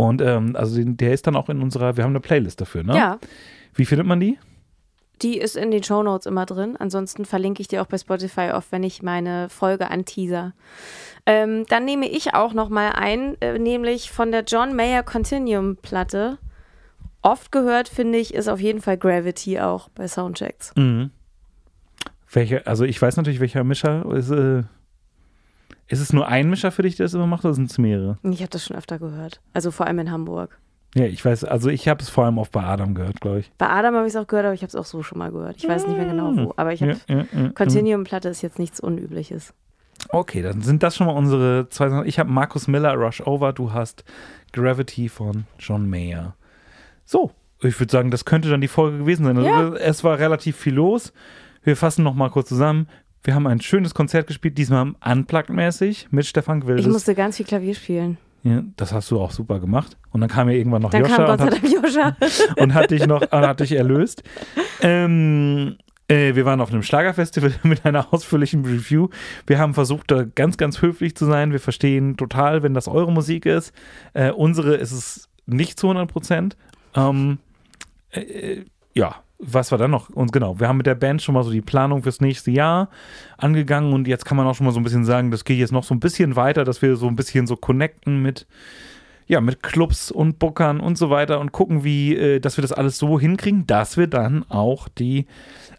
Und ähm, also der ist dann auch in unserer, wir haben eine Playlist dafür, ne? ja, Wie findet man die? die ist in den Shownotes immer drin. Ansonsten verlinke ich dir auch bei Spotify oft, wenn ich meine Folge anteaser. Ähm, dann nehme ich auch noch mal ein, äh, nämlich von der John Mayer Continuum Platte. Oft gehört, finde ich, ist auf jeden Fall Gravity auch bei Soundchecks. Mhm. Welcher, also ich weiß natürlich, welcher Mischer ist, äh, ist es nur ein Mischer für dich, der das immer macht, oder sind es mehrere? Ich habe das schon öfter gehört. Also vor allem in Hamburg. Ja, ich weiß, also ich habe es vor allem oft bei Adam gehört, glaube ich. Bei Adam habe ich es auch gehört, aber ich habe es auch so schon mal gehört. Ich weiß nicht mehr genau wo. Aber ich habe Ja, ja, ja, Continuum-Platte ist jetzt nichts Unübliches. Okay, dann sind das schon mal unsere zwei Sachen. Ich habe Markus Miller, Rush Over, du hast Gravity von John Mayer. So, ich würde sagen, das könnte dann die Folge gewesen sein. Also. Es war relativ viel los. Wir fassen noch mal kurz zusammen. Wir haben ein schönes Konzert gespielt, diesmal unplugged-mäßig mit Stefan Ich Wildes. musste ganz viel Klavier spielen. ja, das hast du auch super gemacht. Und dann kam ja irgendwann noch Dann kam Joscha Gott und hat, Joscha. [LAUGHS] und hat dich noch hat dich erlöst. Ähm, äh, wir waren auf einem Schlagerfestival [LAUGHS] mit einer ausführlichen Review. Wir haben versucht, da ganz, ganz höflich zu sein. Wir verstehen total, wenn das eure Musik ist. Äh, unsere ist es nicht zu 100 Prozent. Ähm, äh, ja, was war dann noch? Und genau, wir haben mit der Band schon mal so die Planung fürs nächste Jahr angegangen und jetzt kann man auch schon mal so ein bisschen sagen, das geht jetzt noch so ein bisschen weiter, dass wir so ein bisschen so connecten mit ja, mit Clubs und Bookern und so weiter und gucken, wie, äh, dass wir das alles so hinkriegen, dass wir dann auch die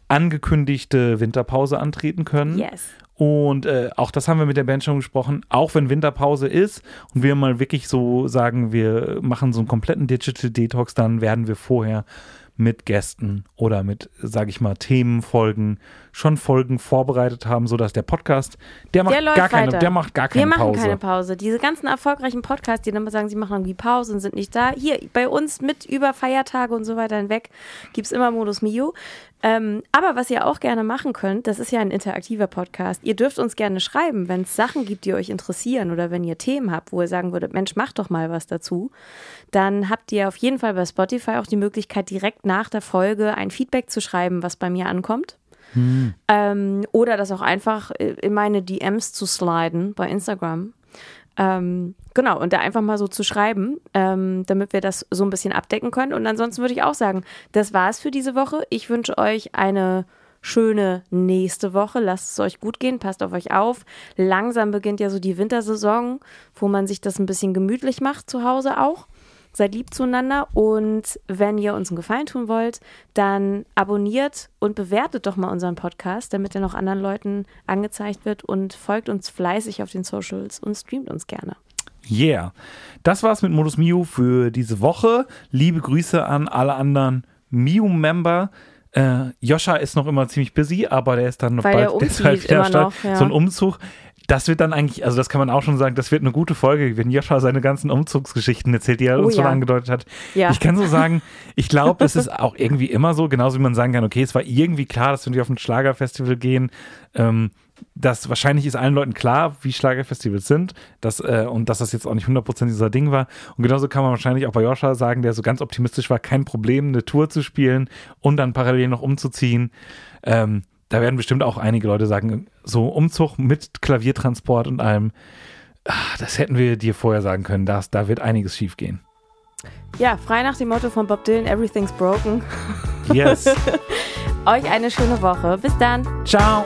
angekündigte Winterpause antreten können. Yes. Und äh, auch das haben wir mit der Band schon gesprochen, auch wenn Winterpause ist und wir mal wirklich so sagen, wir machen so einen kompletten Digital Detox, dann werden wir vorher mit Gästen oder mit, sage ich mal, Themenfolgen schon Folgen vorbereitet haben, sodass der Podcast, der macht Der gar keine, der macht gar keine Wir machen Pause. keine Pause. Diese ganzen erfolgreichen Podcasts, die dann mal sagen, sie machen irgendwie Pause und sind nicht da. Hier bei uns mit über Feiertage und so weiter hinweg gibt es immer Modus Mio. Ähm, aber was ihr auch gerne machen könnt, das ist ja ein interaktiver Podcast. Ihr dürft uns gerne schreiben, wenn es Sachen gibt, die euch interessieren oder wenn ihr Themen habt, wo ihr sagen würdet, Mensch, macht doch mal was dazu. Dann habt ihr auf jeden Fall bei Spotify auch die Möglichkeit, direkt nach der Folge ein Feedback zu schreiben, was bei mir ankommt. Ähm, oder das auch einfach äh, in meine DMs zu sliden bei Instagram. Ähm, genau, und da einfach mal so zu schreiben, ähm, damit wir das so ein bisschen abdecken können. Und ansonsten würde ich auch sagen, das war's für diese Woche. Ich wünsche euch eine schöne nächste Woche. Lasst es euch gut gehen, passt auf euch auf. Langsam beginnt ja so die Wintersaison, wo man sich das ein bisschen gemütlich macht zu Hause auch. Seid lieb zueinander und wenn ihr uns einen Gefallen tun wollt, dann abonniert und bewertet doch mal unseren Podcast, damit er noch anderen Leuten angezeigt wird und folgt uns fleißig auf den Socials und streamt uns gerne. Yeah. Das war's mit Modus Mio für diese Woche. Liebe Grüße an alle anderen Mio-Member. Äh, Joscha ist noch immer ziemlich busy, aber der ist dann noch Weil bald der der ist halt wieder noch, ja. So ein Umzug. Das wird dann eigentlich, also das kann man auch schon sagen, das wird eine gute Folge, wenn Joscha seine ganzen Umzugsgeschichten erzählt, die er Oh uns schon ja. angedeutet hat. Ja. Ich kann so sagen, ich glaube, [LAUGHS] es ist auch irgendwie immer so, genauso wie man sagen kann, okay, es war irgendwie klar, dass wenn wir auf ein Schlagerfestival gehen, ähm, dass wahrscheinlich ist allen Leuten klar, wie Schlagerfestivals sind dass, äh, und dass das jetzt auch nicht 100% dieser Ding war. Und genauso kann man wahrscheinlich auch bei Joscha sagen, der so ganz optimistisch war, kein Problem, eine Tour zu spielen und dann parallel noch umzuziehen. Ähm, da werden bestimmt auch einige Leute sagen, so Umzug mit Klaviertransport und allem, ah, das hätten wir dir vorher sagen können, das, da wird einiges schief gehen. Ja, frei nach dem Motto von Bob Dylan, Everything's Broken. Yes. [LAUGHS] Euch eine schöne Woche. Bis dann. Ciao.